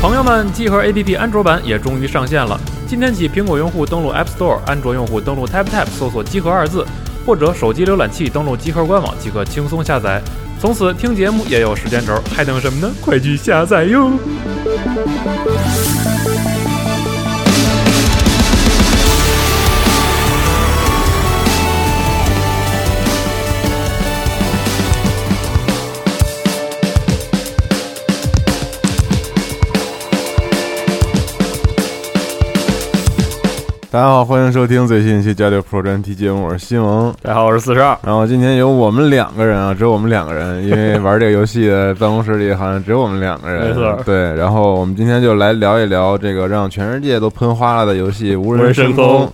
朋友们，集合 APP 安卓版也终于上线了。今天起，苹果用户登录 App Store，安卓用户登录 TapTap 搜索“集合”二字，或者手机浏览器登录集合官网即可轻松下载。从此听节目也有时间轴，还等什么呢？快去下载哟！大家好，欢迎收听最新一期《加六 Pro》专题节目，我是西蒙。大家好，我是四十二。然后今天有我们两个人啊，只有我们两个人，因为玩这个游戏的办公室里好像只有我们两个人。没错。对，然后我们今天就来聊一聊这个让全世界都喷花了的游戏《无人升空》。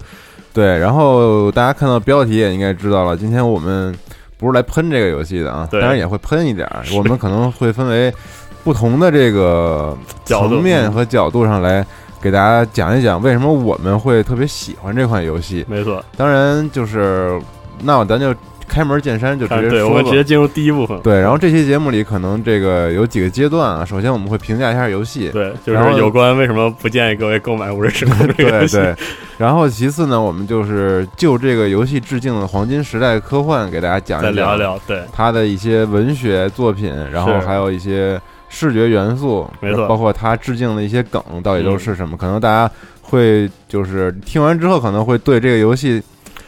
对，然后大家看到标题也应该知道了，今天我们不是来喷这个游戏的啊，当然也会喷一点。我们可能会分为不同的这个层面和角度上来。给大家讲一讲为什么我们会特别喜欢这款游戏。没错，当然就是那咱就开门见山，就直接说我们直接进入第一部分。对，然后这期节目里可能这个有几个阶段啊。首先我们会评价一下游戏，对，就是有关为什么不建议各位购买 《无人时空》这个游戏。对对。然后其次呢，我们就是就这个游戏致敬的黄金时代科幻，给大家讲一聊聊，对它的一些文学作品，然后还有一些。视觉元素，没错，包括他致敬的一些梗，到底都是什么？可能大家会就是听完之后，可能会对这个游戏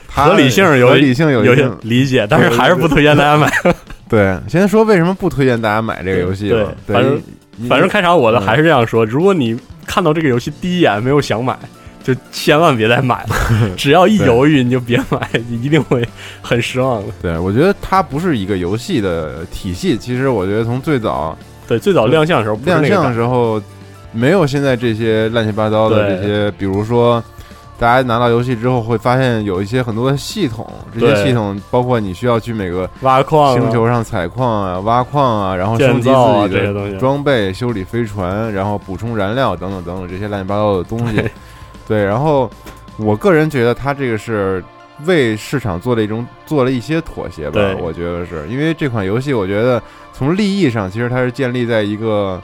合理性有理性有一些理解，但是还是不推荐大家买。对，先说为什么不推荐大家买这个游戏吧。对，反正反正开场我的还是这样说：如果你看到这个游戏第一眼没有想买，就千万别再买了。只要一犹豫，你就别买，你一定会很失望的。对，我觉得它不是一个游戏的体系。其实我觉得从最早。对，最早亮相的时候，亮相的时候没有现在这些乱七八糟的这些，比如说，大家拿到游戏之后会发现有一些很多的系统，这些系统包括你需要去每个挖矿星球上采矿啊、挖矿啊，然后升级自己的装备、修理飞船，然后补充燃料等等等等这些乱七八糟的东西。对，然后我个人觉得它这个是为市场做了一种做了一些妥协吧，我觉得是因为这款游戏，我觉得。从利益上，其实它是建立在一个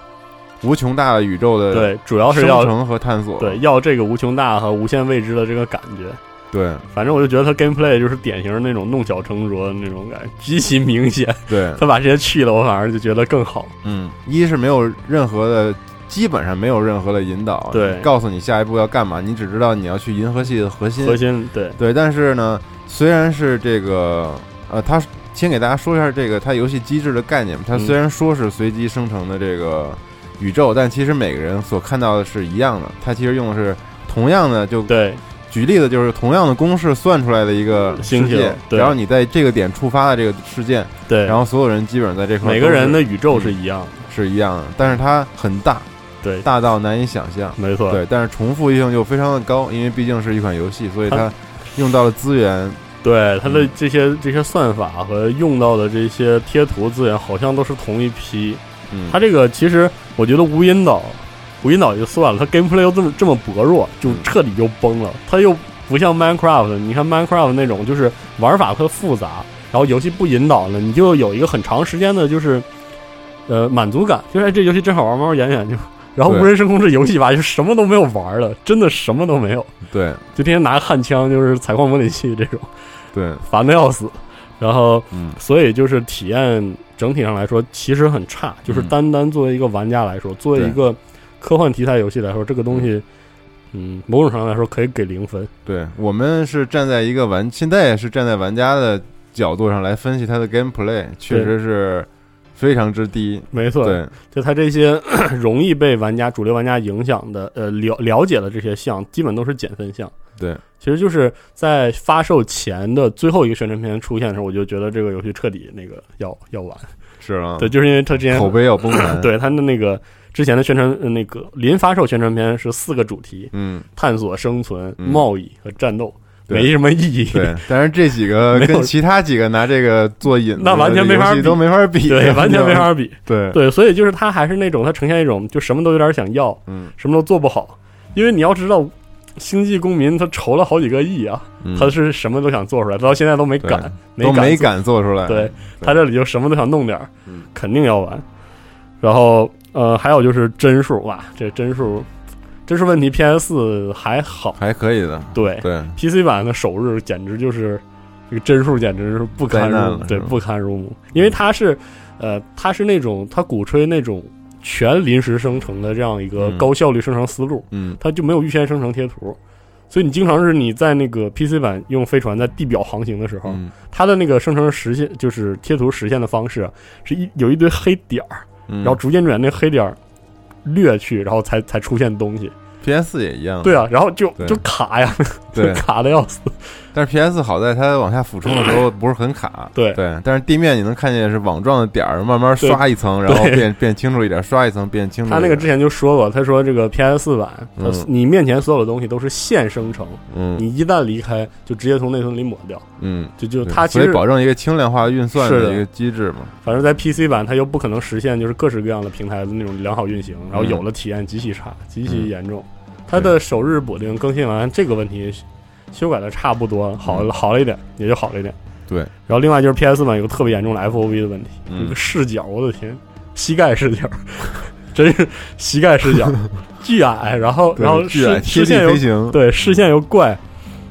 无穷大的宇宙的对，主要是要生成和探索，对，要这个无穷大和无限未知的这个感觉。对，反正我就觉得它 gameplay 就是典型那种弄巧成拙的那种感觉，极其明显。对，他把这些去了，我反而就觉得更好。嗯，一是没有任何的，基本上没有任何的引导，对，告诉你下一步要干嘛，你只知道你要去银河系的核心。核心，对对。但是呢，虽然是这个，呃，它。先给大家说一下这个它游戏机制的概念。它虽然说是随机生成的这个宇宙，但其实每个人所看到的是一样的。它其实用的是同样的，就对。举例子就是同样的公式算出来的一个世界，然后你在这个点触发的这个事件，对，然后所有人基本上在这块每个人的宇宙是一样，是一样的，但是它很大，对，大到难以想象，没错，对，但是重复性又非常的高，因为毕竟是一款游戏，所以它用到了资源。对它的这些这些算法和用到的这些贴图资源，好像都是同一批。嗯，它这个其实我觉得无引导，无引导就算了，它 gameplay 又这么这么薄弱，就彻底就崩了。它又不像 Minecraft，你看 Minecraft 那种就是玩法特复杂，然后游戏不引导呢，你就有一个很长时间的就是呃满足感，就是这游戏真好玩，猫演演就。然后无人升空这游戏吧，就什么都没有玩了，真的什么都没有。对，就天天拿个焊枪，就是采矿模拟器这种。对，烦的要死，然后，嗯所以就是体验整体上来说其实很差。就是单单作为一个玩家来说，作为一个科幻题材游戏来说，这个东西，嗯，某种程度来说可以给零分。对我们是站在一个玩，现在也是站在玩家的角度上来分析它的 gameplay，确实是非常之低。没错，对，就它这些 容易被玩家、主流玩家影响的，呃，了了解的这些项，基本都是减分项。对。其实就是在发售前的最后一个宣传片出现的时候，我就觉得这个游戏彻底那个要要完。是啊，对，就是因为它之前口碑要崩盘。对，它的那个之前的宣传，那个临发售宣传片是四个主题，嗯，探索、生存、贸易和战斗，没什么意义。对，但是这几个跟其他几个拿这个做引，那完全没法比，都没法比，对，完全没法比。对对，所以就是它还是那种，它呈现一种就什么都有点想要，嗯，什么都做不好，因为你要知道。星际公民他筹了好几个亿啊，他是什么都想做出来，到现在都没敢，都没敢做出来。对他这里就什么都想弄点儿，肯定要完。然后呃，还有就是帧数哇，这帧数帧数问题，PS 四还好，还可以的。对。对，PC 版的首日简直就是这个帧数简直是不堪入对不堪入目，因为它是呃，它是那种它鼓吹那种全临时生成的这样一个高效率生成思路，嗯，它就没有预先生成贴图。所以你经常是你在那个 PC 版用飞船在地表航行的时候，它的那个生成实现就是贴图实现的方式是一有一堆黑点儿，然后逐渐转那黑点儿掠去，然后才才出现东西。PS 也一样，对啊，然后就就卡呀，对，卡的要死。但是 PS 好在它往下俯冲的时候 不是很卡，对。对。但是地面你能看见是网状的点儿，慢慢刷一层，然后变变清楚一点，刷一层变清楚。他那个之前就说过，他说这个 PS 四版，你面前所有的东西都是现生成，嗯，你一旦离开，就直接从内存里抹掉，嗯，就就它其实保证一个轻量化运算的一个机制嘛。反正在 PC 版，它又不可能实现就是各式各样的平台的那种良好运行，然后有的体验极其差，极其严重。它的首日补丁更新完这个问题修改的差不多，好好了一点，也就好了一点。对，然后另外就是 PS 版有个特别严重的 FOV 的问题，那个视角，我的天，膝盖视角，真是膝盖视角，巨矮，然后然后视视线又对视线又怪，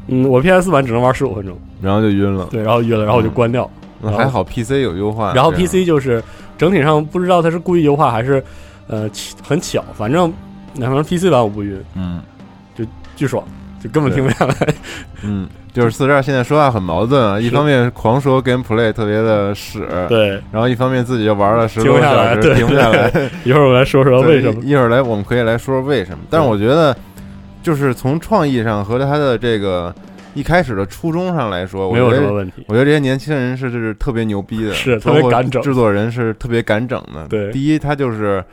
嗯，我 PS 版只能玩十五分钟，然后就晕了，对，然后晕了，然后我就关掉。还好 PC 有优化，然后 PC 就是整体上不知道它是故意优化还是呃很巧，反正。那反正 PC 版我不晕，嗯，就巨爽，就根本停不下来。嗯，就是四十二现在说话很矛盾啊，一方面狂说 Gameplay 特别的屎，对，然后一方面自己又玩了十多个小时，停不下来。一会儿我来说说为什么，一会儿来我们可以来说说为什么。但是我觉得，就是从创意上和他的这个一开始的初衷上来说，没有什么问题。我觉得这些年轻人是就是特别牛逼的，是特别敢整，制作人是特别敢整的。对，第一他就是。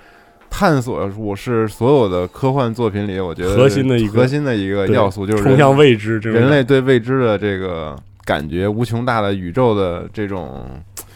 探索，我是所有的科幻作品里，我觉得核心的一个核心的一个要素，就是冲向未知，人类对未知的这个感觉，无穷大的宇宙的这种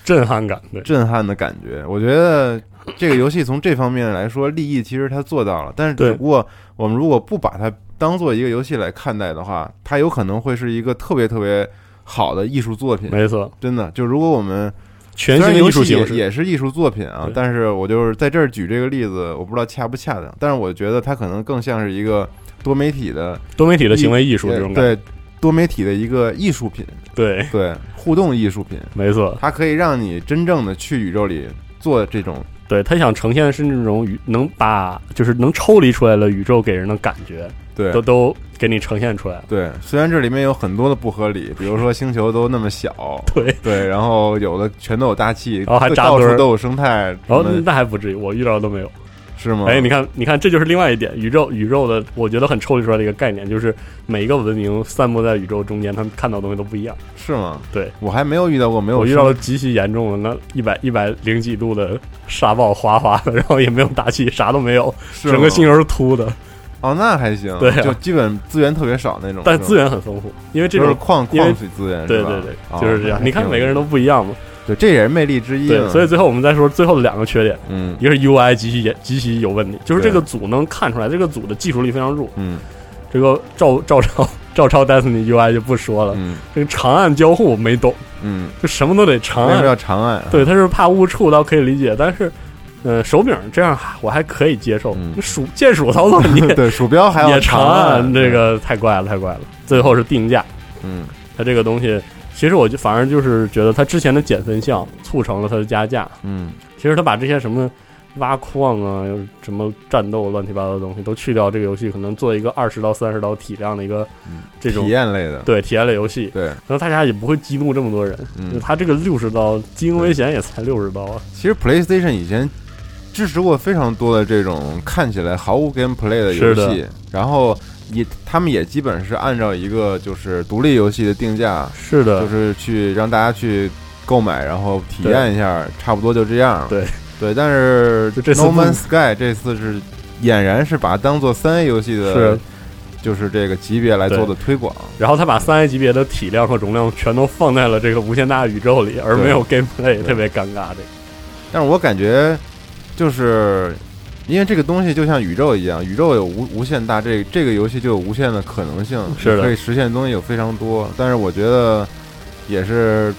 震撼感，震撼的感觉。我觉得这个游戏从这方面来说，利益其实它做到了，但是只不过我们如果不把它当做一个游戏来看待的话，它有可能会是一个特别特别好的艺术作品。没错，真的，就如果我们。全新艺术形式也是艺术作品啊，但是我就是在这儿举这个例子，我不知道恰不恰当，但是我觉得它可能更像是一个多媒体的多媒体的行为艺术这种对多媒体的一个艺术品，对。对互动艺术品，没错，它可以让你真正的去宇宙里做这种，对他想呈现的是那种宇能把就是能抽离出来的宇宙给人的感觉。对，都都给你呈现出来。对，虽然这里面有很多的不合理，比如说星球都那么小，对对，然后有的全都有大气，然后还到处都有生态，然后那还不至于，我遇到的都没有，是吗？哎，你看，你看，这就是另外一点，宇宙宇宙的，我觉得很抽离出来的一个概念，就是每一个文明散布在宇宙中间，他们看到的东西都不一样，是吗？对，我还没有遇到过，没有，我遇到了极其严重的那一百一百零几度的沙暴哗哗的，然后也没有大气，啥都没有，整个星球是秃的。哦，那还行，对，就基本资源特别少那种，但资源很丰富，因为这种矿矿水资源，对对对，就是这样。你看每个人都不一样嘛，对，这也是魅力之一。对，所以最后我们再说最后的两个缺点，嗯，一个是 UI 极其极其有问题，就是这个组能看出来，这个组的技术力非常弱，嗯，这个照照抄照抄 Destiny UI 就不说了，嗯，这个长按交互没懂，嗯，就什么都得长按，要长按，对，他是怕误触，倒可以理解，但是。呃，手柄这样我还可以接受，鼠键鼠操作你 对鼠标还也长按，这个太怪了，太怪了。最后是定价，嗯，它这个东西，其实我就反而就是觉得他之前的减分项促成了他的加价，嗯，其实他把这些什么挖矿啊，什么战斗乱七八糟的东西都去掉，这个游戏可能做一个二十到三十刀体量的一个这种体验类的，对体验类游戏，对，然后大家也不会激怒这么多人，嗯，他这个六十刀经营危险也才六十刀啊。其实 PlayStation 以前。支持过非常多的这种看起来毫无 gameplay 的游戏，然后也他们也基本是按照一个就是独立游戏的定价，是的，就是去让大家去购买，然后体验一下，差不多就这样。对对，但是 No Man's Sky 这次是俨然是把它当做三 A 游戏的，就是这个级别来做的推广。然后他把三 A 级别的体量和容量全都放在了这个无限大宇宙里，而没有 gameplay，特别尴尬这个。但是我感觉。就是因为这个东西就像宇宙一样，宇宙有无无限大，这这个游戏就有无限的可能性，是可以实现的东西有非常多。但是我觉得也是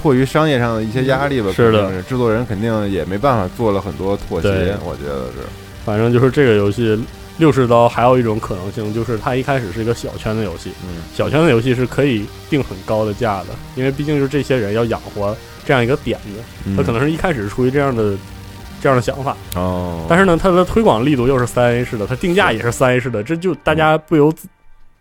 迫于商业上的一些压力吧，是的，制作人肯定也没办法做了很多妥协，我觉得是。反正就是这个游戏六十刀，还有一种可能性就是它一开始是一个小圈的游戏，嗯，小圈的游戏是可以定很高的价的，因为毕竟是这些人要养活这样一个点子，他可能是一开始是出于这样的这样的想法哦，但是呢，它的推广力度又是三 A 式的，它定价也是三 A 式的，这就大家不由自。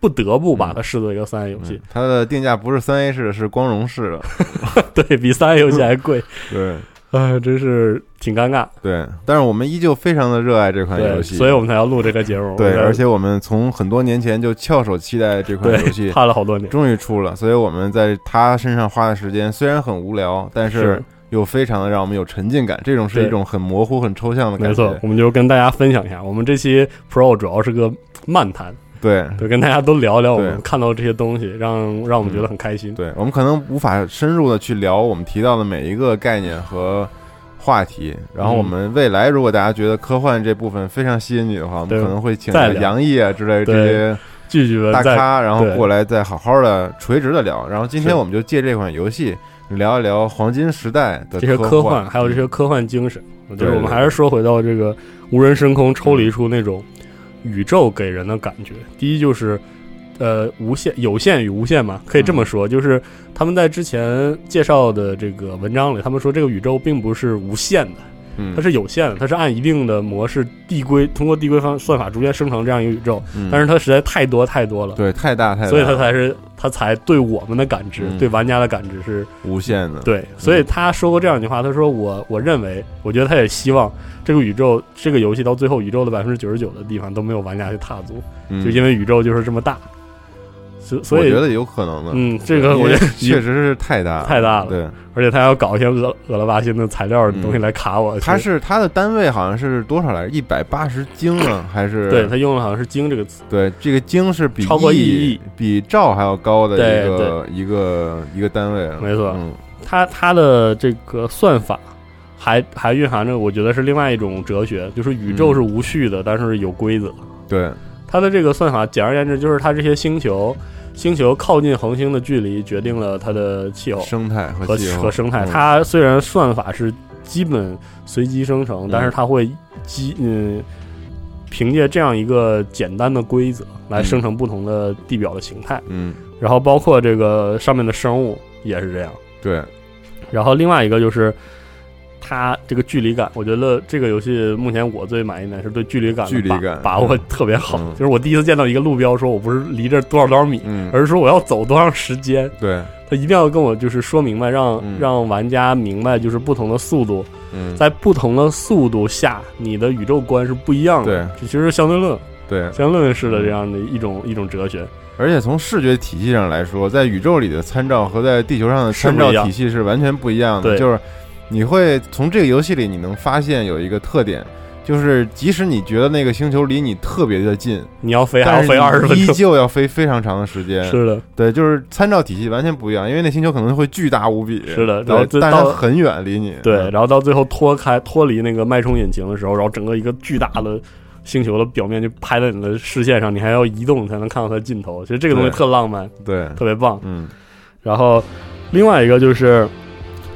不得不把它视作一个三 A 游戏，它的定价不是三 A 式的，是光荣式的，对比三 A 游戏还贵。对，哎，真是挺尴尬。对，但是我们依旧非常的热爱这款游戏，所以我们才要录这个节目。对，而且我们从很多年前就翘首期待这款游戏，盼了好多年，终于出了。所以我们在它身上花的时间虽然很无聊，但是又非常的让我们有沉浸感。这种是一种很模糊、很抽象的感觉。没错，我们就跟大家分享一下，我们这期 Pro 主要是个漫谈。对，就，跟大家都聊聊我们看到这些东西，让让我们觉得很开心。对我们可能无法深入的去聊我们提到的每一个概念和话题。然后我们未来如果大家觉得科幻这部分非常吸引你的话，我们可能会请杨毅啊之类这些继续大咖，然后过来再好好的垂直的聊。然后今天我们就借这款游戏聊一聊黄金时代的这些科幻，还有这些科幻精神。就是我们还是说回到这个无人深空，抽离出那种。宇宙给人的感觉，第一就是，呃，无限、有限与无限嘛，可以这么说，就是他们在之前介绍的这个文章里，他们说这个宇宙并不是无限的，它是有限的，它是按一定的模式递归，通过递归方算法逐渐生成这样一个宇宙，但是它实在太多太多了，对，太大太，所以它才是它才对我们的感知，对玩家的感知是无限的，对，所以他说过这样一句话，他说我我认为，我觉得他也希望。这个宇宙，这个游戏到最后，宇宙的百分之九十九的地方都没有玩家去踏足，就因为宇宙就是这么大，所所以我觉得有可能的。嗯，这个我觉得确实是太大 太大了。对，而且他要搞一些恶恶了巴心的材料的东西来卡我。他是他的单位好像是多少来着？一百八十京啊，还是？对他用的好像是京这个词。对，这个京是比超过亿、比兆还要高的一个一个一个单位。没错，嗯，他他的这个算法。还还蕴含着，我觉得是另外一种哲学，就是宇宙是无序的，但是有规则。对，它的这个算法，简而言之，就是它这些星球，星球靠近恒星的距离决定了它的气候、生态和和生态。它虽然算法是基本随机生成，但是它会基嗯，凭借这样一个简单的规则来生成不同的地表的形态。嗯，然后包括这个上面的生物也是这样。对，然后另外一个就是。它这个距离感，我觉得这个游戏目前我最满意的是对距离感距离感把握特别好。就是我第一次见到一个路标，说我不是离这多少多少米，而是说我要走多长时间。对，他一定要跟我就是说明白，让让玩家明白，就是不同的速度，在不同的速度下，你的宇宙观是不一样的。对，这其实是相对论，对，相对论式的这样的一种一种哲学。而且从视觉体系上来说，在宇宙里的参照和在地球上的参照体系是完全不一样的。就是。你会从这个游戏里，你能发现有一个特点，就是即使你觉得那个星球离你特别的近，你要飞还要飞二十分钟，依旧要飞非常长的时间。是的，对，就是参照体系完全不一样，因为那星球可能会巨大无比。是的，然后但它很远离你。对，然后到最后脱开脱离那个脉冲引擎的时候，然后整个一个巨大的星球的表面就拍在你的视线上，你还要移动才能看到它的尽头。其实这个东西特浪漫，对，特别棒。嗯，然后另外一个就是。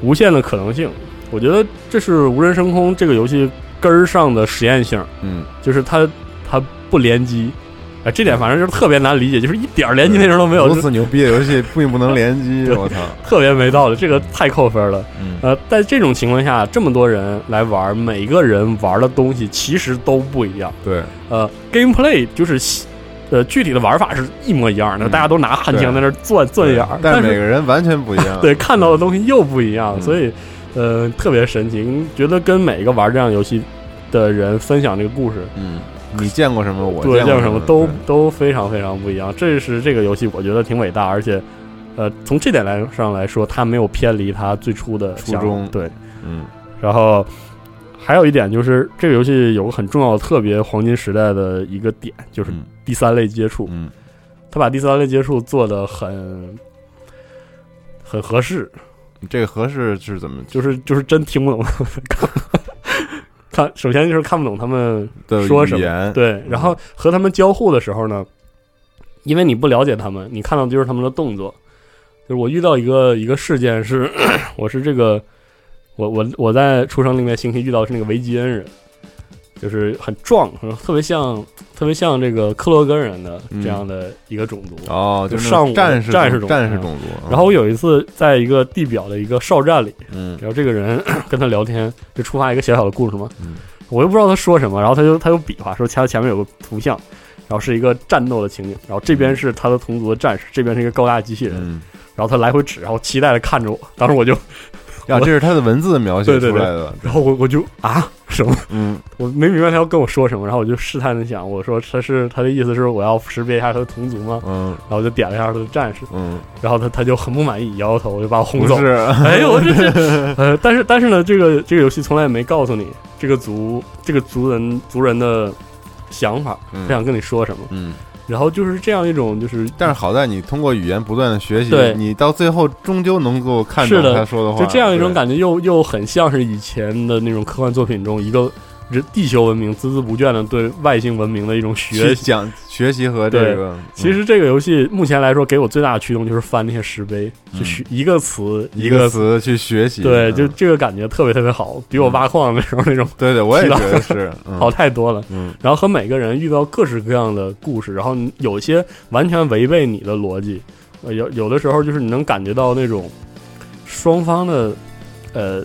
无限的可能性，我觉得这是无人升空这个游戏根儿上的实验性。嗯，就是它它不联机，哎，这点反正就是特别难理解，就是一点联机内容都没有。如此牛逼的游戏并不能联机，我操，特别没道理，这个太扣分了。呃，在这种情况下，这么多人来玩，每个人玩的东西其实都不一样。对，呃，gameplay 就是。呃，具体的玩法是一模一样的，大家都拿焊枪在那钻钻眼儿，但是每个人完全不一样，对，看到的东西又不一样，所以呃，特别神奇，觉得跟每一个玩这样游戏的人分享这个故事，嗯，你见过什么？我见过什么？都都非常非常不一样。这是这个游戏，我觉得挺伟大，而且呃，从这点来上来说，它没有偏离它最初的初衷，对，嗯，然后。还有一点就是，这个游戏有个很重要的、特别黄金时代的一个点，就是第三类接触。嗯，他把第三类接触做的很很合适。这个合适是怎么？就是就是真听不懂。看，首先就是看不懂他们说什么。对，然后和他们交互的时候呢，因为你不了解他们，你看到的就是他们的动作。就是我遇到一个一个事件是，我是这个，我我我在出生那个星期遇到是那个维吉恩人，就是很壮，特别像特别像这个克罗根人的这样的一个种族哦，就上午战士战士战士种族。然后我有一次在一个地表的一个哨站里，嗯，然后这个人 跟他聊天，就触发一个小小的故事嘛，嗯，我又不知道他说什么，然后他就他就比划说他前面有个图像。然后是一个战斗的情景，然后这边是他的同族的战士，这边是一个高大机器人，然后他来回指，然后期待的看着我，当时我就，啊，这是他的文字描写出来的，然后我我就啊？什么，嗯，我没明白他要跟我说什么，然后我就试探的想，我说他是他的意思是我要识别一下他的同族吗？嗯，然后我就点了一下他的战士，嗯，然后他他就很不满意，摇摇头，我就把我轰走，是，哎呦我这是，呃，但是但是呢，这个这个游戏从来也没告诉你这个族这个族人族人的想法，他想跟你说什么，嗯。然后就是这样一种，就是，但是好在你通过语言不断的学习，你到最后终究能够看懂他说的话。就这样一种感觉，又又很像是以前的那种科幻作品中一个。是地球文明孜孜不倦的对外星文明的一种学习讲学习和这个。其实这个游戏目前来说，给我最大的驱动就是翻那些石碑，去学一个词一个词去学习。对，就这个感觉特别特别好，比我挖矿的时候那种。对对，我也觉得是 好太多了。嗯。然后和每个人遇到各式各样的故事，然后有些完全违背你的逻辑，有有的时候就是你能感觉到那种双方的呃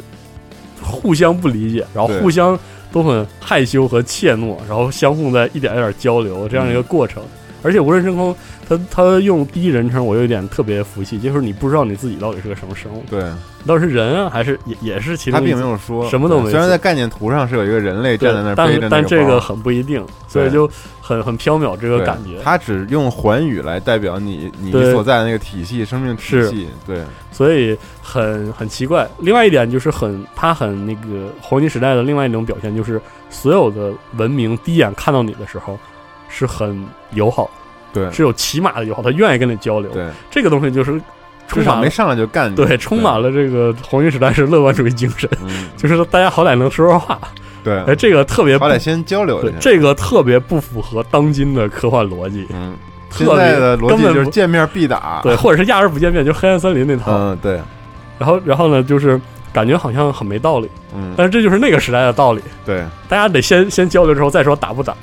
互相不理解，然后互相。都很害羞和怯懦，然后相互在一点一点交流这样一个过程。而且无人升空，他他用第一人称，我有一点特别服气，就是你不知道你自己到底是个什么生物。对，到底是人啊，还是也也是其他？他并没有说什么都没。虽然在概念图上是有一个人类站在那儿，但但这个很不一定，所以就很很缥缈这个感觉。他只用环宇来代表你你所在的那个体系，生命体系。对，所以很很奇怪。另外一点就是很他很那个黄金时代的另外一种表现，就是所有的文明第一眼看到你的时候是很友好。对，是有起码的友好，他愿意跟你交流。对，这个东西就是至少没上来就干。对，充满了这个黄金时代是乐观主义精神，就是大家好歹能说说话。对，哎，这个特别好歹先交流一下。这个特别不符合当今的科幻逻辑。嗯，现在的逻辑就是见面必打，对，或者是压根不见面，就黑暗森林那套。嗯，对。然后，然后呢，就是感觉好像很没道理。嗯，但是这就是那个时代的道理。对，大家得先先交流之后再说打不打。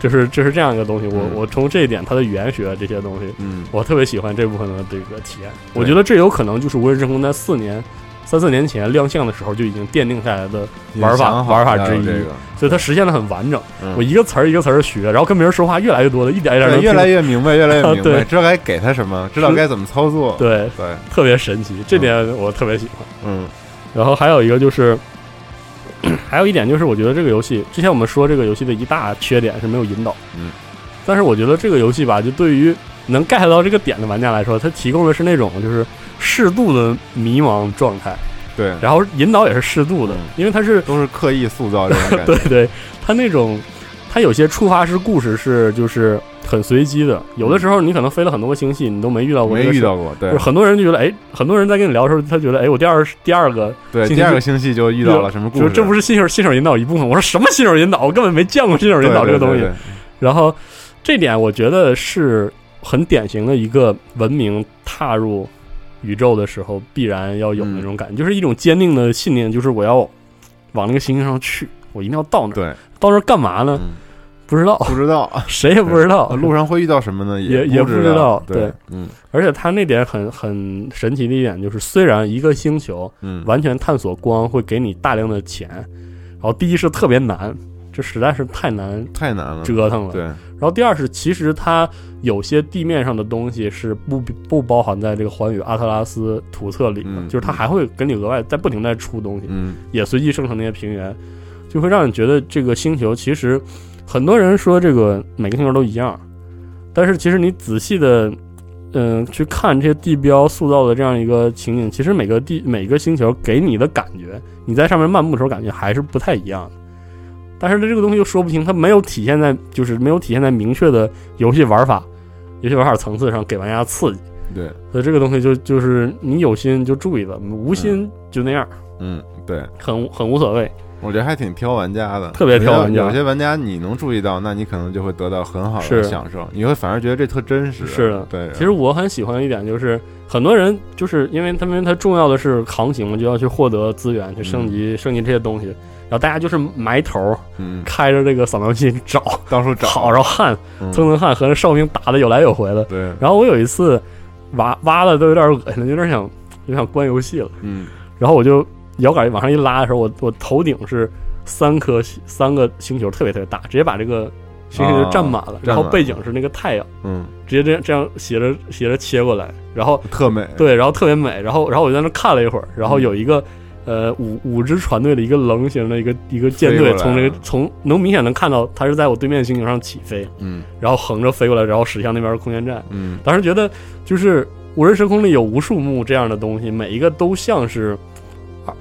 就是就是这样一个东西，我我从这一点，它的语言学这些东西，嗯，我特别喜欢这部分的这个体验。我觉得这有可能就是无人真空在四年、三四年前亮相的时候就已经奠定下来的玩法玩法之一，所以它实现的很完整。我一个词儿一个词儿学，然后跟别人说话越来越多的，一点一点越来越明白，越来越 明白，知道该给他什么，知道该怎么操作。对对，特别神奇，这点我特别喜欢。嗯，然后还有一个就是。还有一点就是，我觉得这个游戏之前我们说这个游戏的一大缺点是没有引导。嗯，但是我觉得这个游戏吧，就对于能 get 到这个点的玩家来说，它提供的是那种就是适度的迷茫状态。对，然后引导也是适度的，因为它是都是刻意塑造这种感觉。对对，它那种它有些触发式故事是就是。很随机的，有的时候你可能飞了很多个星系，你都没遇到过。没遇到过，对。很多人就觉得，哎，很多人在跟你聊的时候，他觉得，哎，我第二第二个对第二个星系就遇到了什么故事？这不是新手新手引导一部分？我说什么新手引导？我根本没见过新手引导这个东西。然后这点我觉得是很典型的一个文明踏入宇宙的时候必然要有那种感觉，就是一种坚定的信念，就是我要往那个星星上去，我一定要到那。对，到那干嘛呢？不知道，不知道，谁也不知道。路上会遇到什么呢？也也不知道。对，嗯。而且他那点很很神奇的一点就是，虽然一个星球，嗯，完全探索光会给你大量的钱，然后第一是特别难，这实在是太难，太难了，折腾了。对。然后第二是，其实它有些地面上的东西是不不包含在这个环宇阿特拉斯图册里的，就是它还会给你额外在不停在出东西，嗯，也随机生成那些平原，就会让你觉得这个星球其实。很多人说这个每个星球都一样，但是其实你仔细的，嗯，去看这些地标塑造的这样一个情景，其实每个地每个星球给你的感觉，你在上面漫步的时候感觉还是不太一样的。但是它这个东西又说不清，它没有体现在就是没有体现在明确的游戏玩法、游戏玩法层次上给玩家刺激。对，所以这个东西就就是你有心就注意了，无心就那样。嗯，对，很很无所谓。我觉得还挺挑玩家的，特别挑玩家。有些玩家你能注意到，那你可能就会得到很好的享受，你会反而觉得这特真实。是的，对。其实我很喜欢一点就是，很多人就是因为他们他重要的是航行嘛，就要去获得资源，去升级升级这些东西。然后大家就是埋头，嗯，开着这个扫描器找，到处找，好，然后汗蹭蹭汗，和那哨兵打的有来有回的。对。然后我有一次挖挖的都有点恶心了，有点想有点想关游戏了。嗯。然后我就摇杆往上一拉的时候，我我头顶是。三颗三个星球特别特别大，直接把这个星星就占满了，然后背景是那个太阳，嗯，直接这样这样斜着斜着切过来，然后特美，对，然后特别美，然后然后我在那看了一会儿，然后有一个呃五五支船队的一个棱形的一个一个舰队从那个从能明显能看到它是在我对面星球上起飞，嗯，然后横着飞过来，然后驶向那边的空间站，嗯，当时觉得就是无人时空里有无数幕这样的东西，每一个都像是。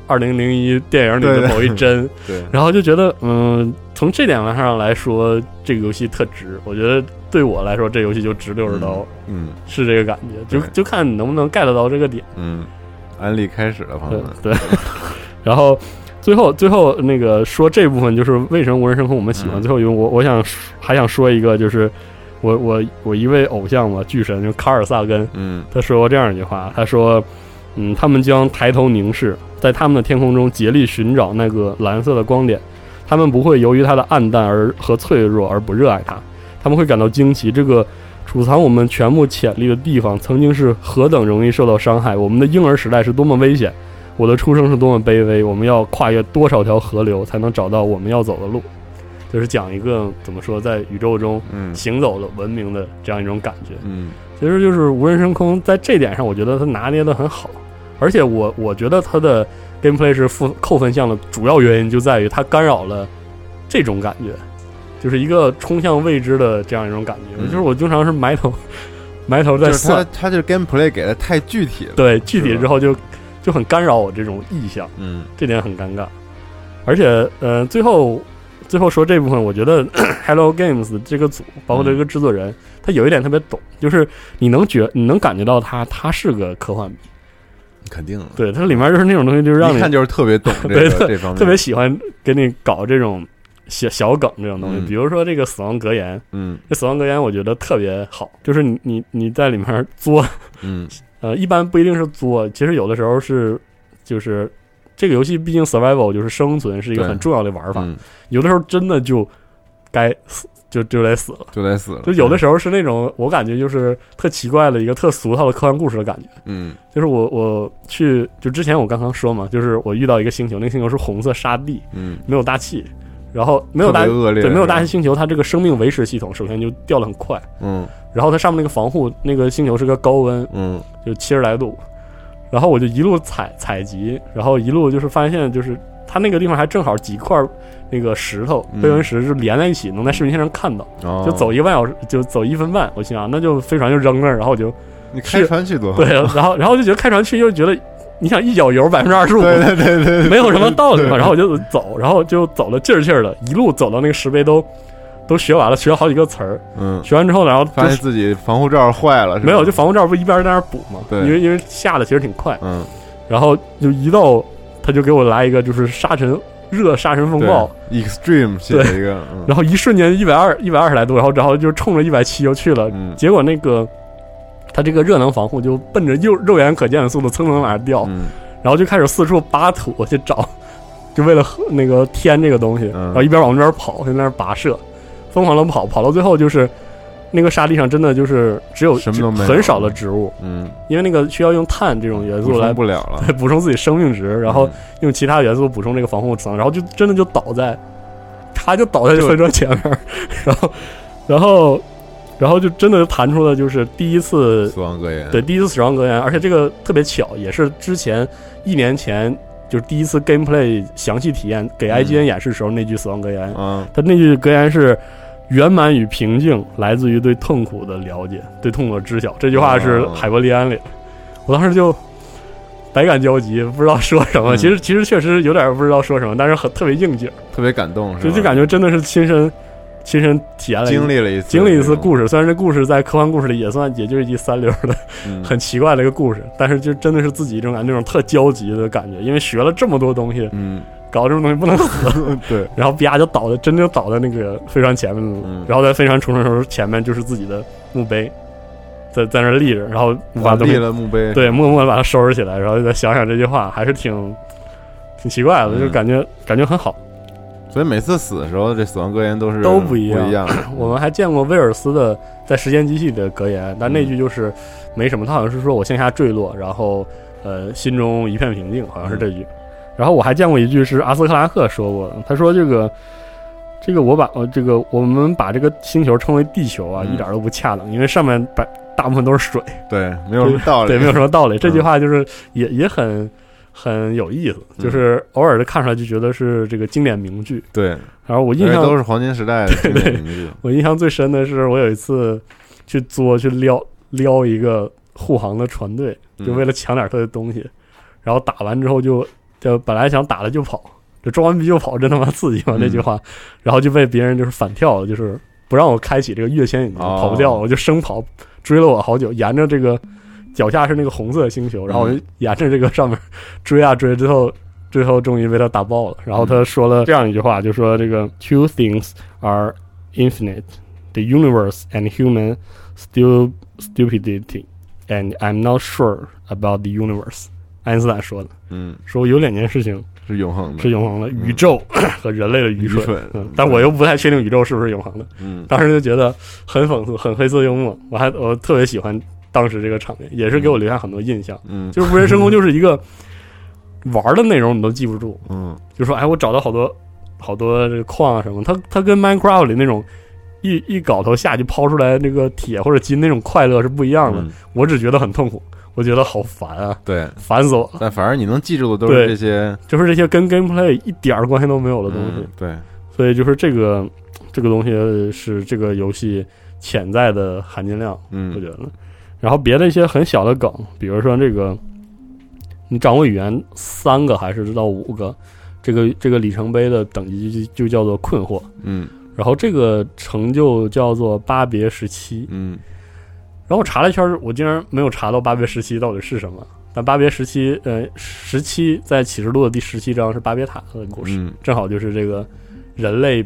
二零零一电影里的某一帧，对，然后就觉得，嗯，从这点上来说，这个游戏特值。我觉得对我来说，这游戏就值六十刀，嗯，是这个感觉。就就看你能不能 get 到这个点。嗯，安利开始了，朋友们。对，然后最后最后那个说这部分就是为什么无人升空我们喜欢。最后因为我我想还想说一个，就是我我我一位偶像嘛，巨神就卡尔萨根，嗯，他说过这样一句话，他说，嗯，他们将抬头凝视。在他们的天空中竭力寻找那个蓝色的光点，他们不会由于它的暗淡而和脆弱而不热爱它，他们会感到惊奇。这个储藏我们全部潜力的地方曾经是何等容易受到伤害，我们的婴儿时代是多么危险，我的出生是多么卑微，我们要跨越多少条河流才能找到我们要走的路？就是讲一个怎么说，在宇宙中行走的文明的这样一种感觉。嗯，其实就是无人升空，在这点上，我觉得他拿捏的很好。而且我我觉得他的 gameplay 是负扣分项的主要原因就在于它干扰了这种感觉，就是一个冲向未知的这样一种感觉。就是我经常是埋头埋头在算，它这 gameplay 给的太具体了，对，具体之后就就很干扰我这种意向，嗯，这点很尴尬。而且呃，最后最后说这部分，我觉得 Hello Games 这个组包括这个制作人，他有一点特别懂，就是你能觉你能感觉到他他是个科幻迷。肯定，对它里面就是那种东西，就是让你一看就是特别懂 这个这方面，特别喜欢给你搞这种小小梗这种东西。比如说这个死亡格言，嗯，这死亡格言我觉得特别好，就是你你你在里面作，嗯，呃，一般不一定是作，其实有的时候是就是这个游戏毕竟 survival 就是生存是一个很重要的玩法，有的时候真的就该死。就就得死了，就得死了。就有的时候是那种，我感觉就是特奇怪的一个特俗套的科幻故事的感觉。嗯，就是我我去，就之前我刚刚说嘛，就是我遇到一个星球，那个星球是红色沙地，嗯，没有大气，然后没有大对没有大气星球，它这个生命维持系统首先就掉的很快，嗯，然后它上面那个防护，那个星球是个高温，嗯，就七十来度，然后我就一路采采集，然后一路就是发现就是。它那个地方还正好几块那个石头飞纹石是连在一起，能在视频线上看到。就走一个半小时，就走一分半。我心想，那就飞船就扔那儿，然后我就你开船去多好。对，然后然后就觉得开船去又觉得，你想一脚油百分之二十五，对对对对，没有什么道理嘛。然后我就走，然后就走了劲儿劲儿的，一路走到那个石碑都都学完了，学了好几个词儿。嗯，学完之后，然后发现自己防护罩坏了，没有，就防护罩不一边在那补嘛。对，因为因为下的其实挺快。嗯，然后就一到。他就给我来一个，就是沙尘热沙尘风暴，extreme 写了一个，然后一瞬间一百二一百二十来度，然后然后就冲着一百七就去了，结果那个他这个热能防护就奔着肉肉眼可见的速度蹭蹭往下掉，然后就开始四处扒土去找，就为了那个添这个东西，然后一边往那边跑，在那儿跋涉，疯狂的跑，跑到最后就是。那个沙地上真的就是只有很少的植物，嗯，因为那个需要用碳这种元素来不了了，补充自己生命值，然后用其他元素补充这个防护层，然后就真的就倒在，他就倒在飞车前面，然后，然后，然后就真的就弹出了就是第一次死亡格言，对，第一次死亡格言，而且这个特别巧，也是之前一年前就是第一次 gameplay 详细体验给 IGN 演示时候那句死亡格言，嗯，他那句格言是。圆满与平静来自于对痛苦的了解，对痛苦的知晓。这句话是海伯利安里，我当时就百感交集，不知道说什么。其实，其实确实有点不知道说什么，但是很特别应景，特别感动，就就感觉真的是亲身亲身体验了经历了一次经历一次故事。虽然这故事在科幻故事里也算也就是一三流的 很奇怪的一个故事，但是就真的是自己这种感觉那种特焦急的感觉，因为学了这么多东西，嗯，搞这种东西不能死，对，然后啪就倒在真就倒在那个飞船前面，然后在飞船冲的时候前面就是自己的墓碑。在在那立着，然后把立了墓碑，对，默默的把它收拾起来，然后再想想这句话，还是挺挺奇怪的，就感觉感觉很好。所以每次死的时候，这死亡格言都是都不一样。我们还见过威尔斯的在时间机器的格言，但那句就是没什么，他好像是说我向下坠落，然后呃心中一片平静，好像是这句。然后我还见过一句是阿斯克拉克说过的，他说这个。这个我把呃，这个我们把这个星球称为地球啊，一点都不恰当，因为上面大大部分都是水，对，没有什么道理，对，没有什么道理。这句话就是也也很很有意思，就是偶尔的看出来就觉得是这个经典名句。对，然后我印象都是黄金时代的 经典名句。我印象最深的是，我有一次去作去撩撩一个护航的船队，就为了抢点他的东西，然后打完之后就就本来想打了就跑。这装完逼就跑，真他妈刺激嘛！那句话，然后就被别人就是反跳，就是不让我开启这个跃迁引擎，跑不掉，我就生跑，追了我好久，沿着这个脚下是那个红色星球，然后我就沿着这个上面追啊追，最后最后终于被他打爆了。然后他说了这样一句话，就说这个 Two things are infinite: the universe and human stupidity. And I'm not sure about the universe. 爱因斯坦说的，嗯，说有两件事情。是永恒的，是永恒的宇宙 和人类的愚蠢。嗯，但我又不太确定宇宙是不是永恒的。嗯，当时就觉得很讽刺，很黑色幽默。我还我特别喜欢当时这个场面，也是给我留下很多印象。嗯，就是无人深空就是一个 玩的内容，你都记不住。嗯，就说哎，我找到好多好多这个矿啊什么。它它跟 Minecraft 里那种一一镐头下去抛出来那个铁或者金那种快乐是不一样的。我只觉得很痛苦。我觉得好烦啊！对，烦死我了。但反正你能记住的都是这些，就是这些跟 gameplay 一点关系都没有的东西。对，所以就是这个这个东西是这个游戏潜在的含金量。嗯，我觉得。然后别的一些很小的梗，比如说这个，你掌握语言三个还是到五个，这个这个里程碑的等级就就叫做困惑。嗯，然后这个成就叫做巴别时期。嗯。然后我查了一圈，我竟然没有查到巴别时期到底是什么。但巴别时期，呃，十七在启示录的第十七章是巴别塔的故事，正好就是这个人类，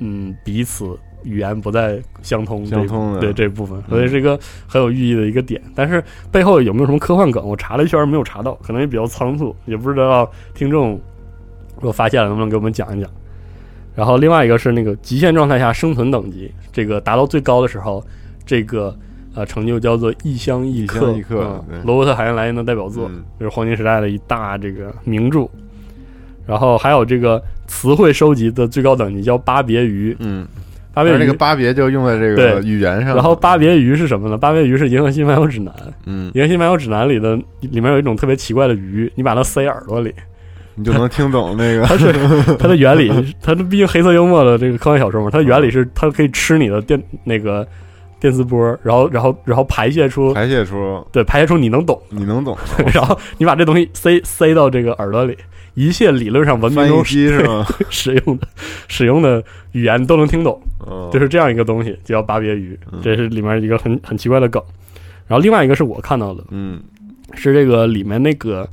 嗯，彼此语言不再相通，相通的对这部分，所以是一个很有寓意的一个点。但是背后有没有什么科幻梗？我查了一圈没有查到，可能也比较仓促，也不知道听众如果发现了能不能给我们讲一讲。然后另外一个是那个极限状态下生存等级，这个达到最高的时候，这个。啊，成就叫做《异乡异客》，罗伯特·海因莱因的代表作，就是黄金时代的一大这个名著。然后还有这个词汇收集的最高等级叫巴别鱼，嗯，巴别鱼这个巴别就用在这个语言上。然后巴别鱼是什么呢？巴别鱼是《银河系漫游指南》，嗯，《银河系漫游指南》里的里面有一种特别奇怪的鱼，你把它塞耳朵里，你就能听懂那个。它是 它的原理，它毕竟黑色幽默的这个科幻小说嘛，它的原理是它可以吃你的电那个。电磁波，然后，然后，然后排泄出，排泄出，对，排泄出你能懂，你能懂，然后你把这东西塞塞到这个耳朵里，一切理论上文明中 是吗？使用的使用的语言都能听懂，就是这样一个东西，叫巴别鱼，这是里面一个很很奇怪的梗。然后另外一个是我看到的，嗯，是这个里面那个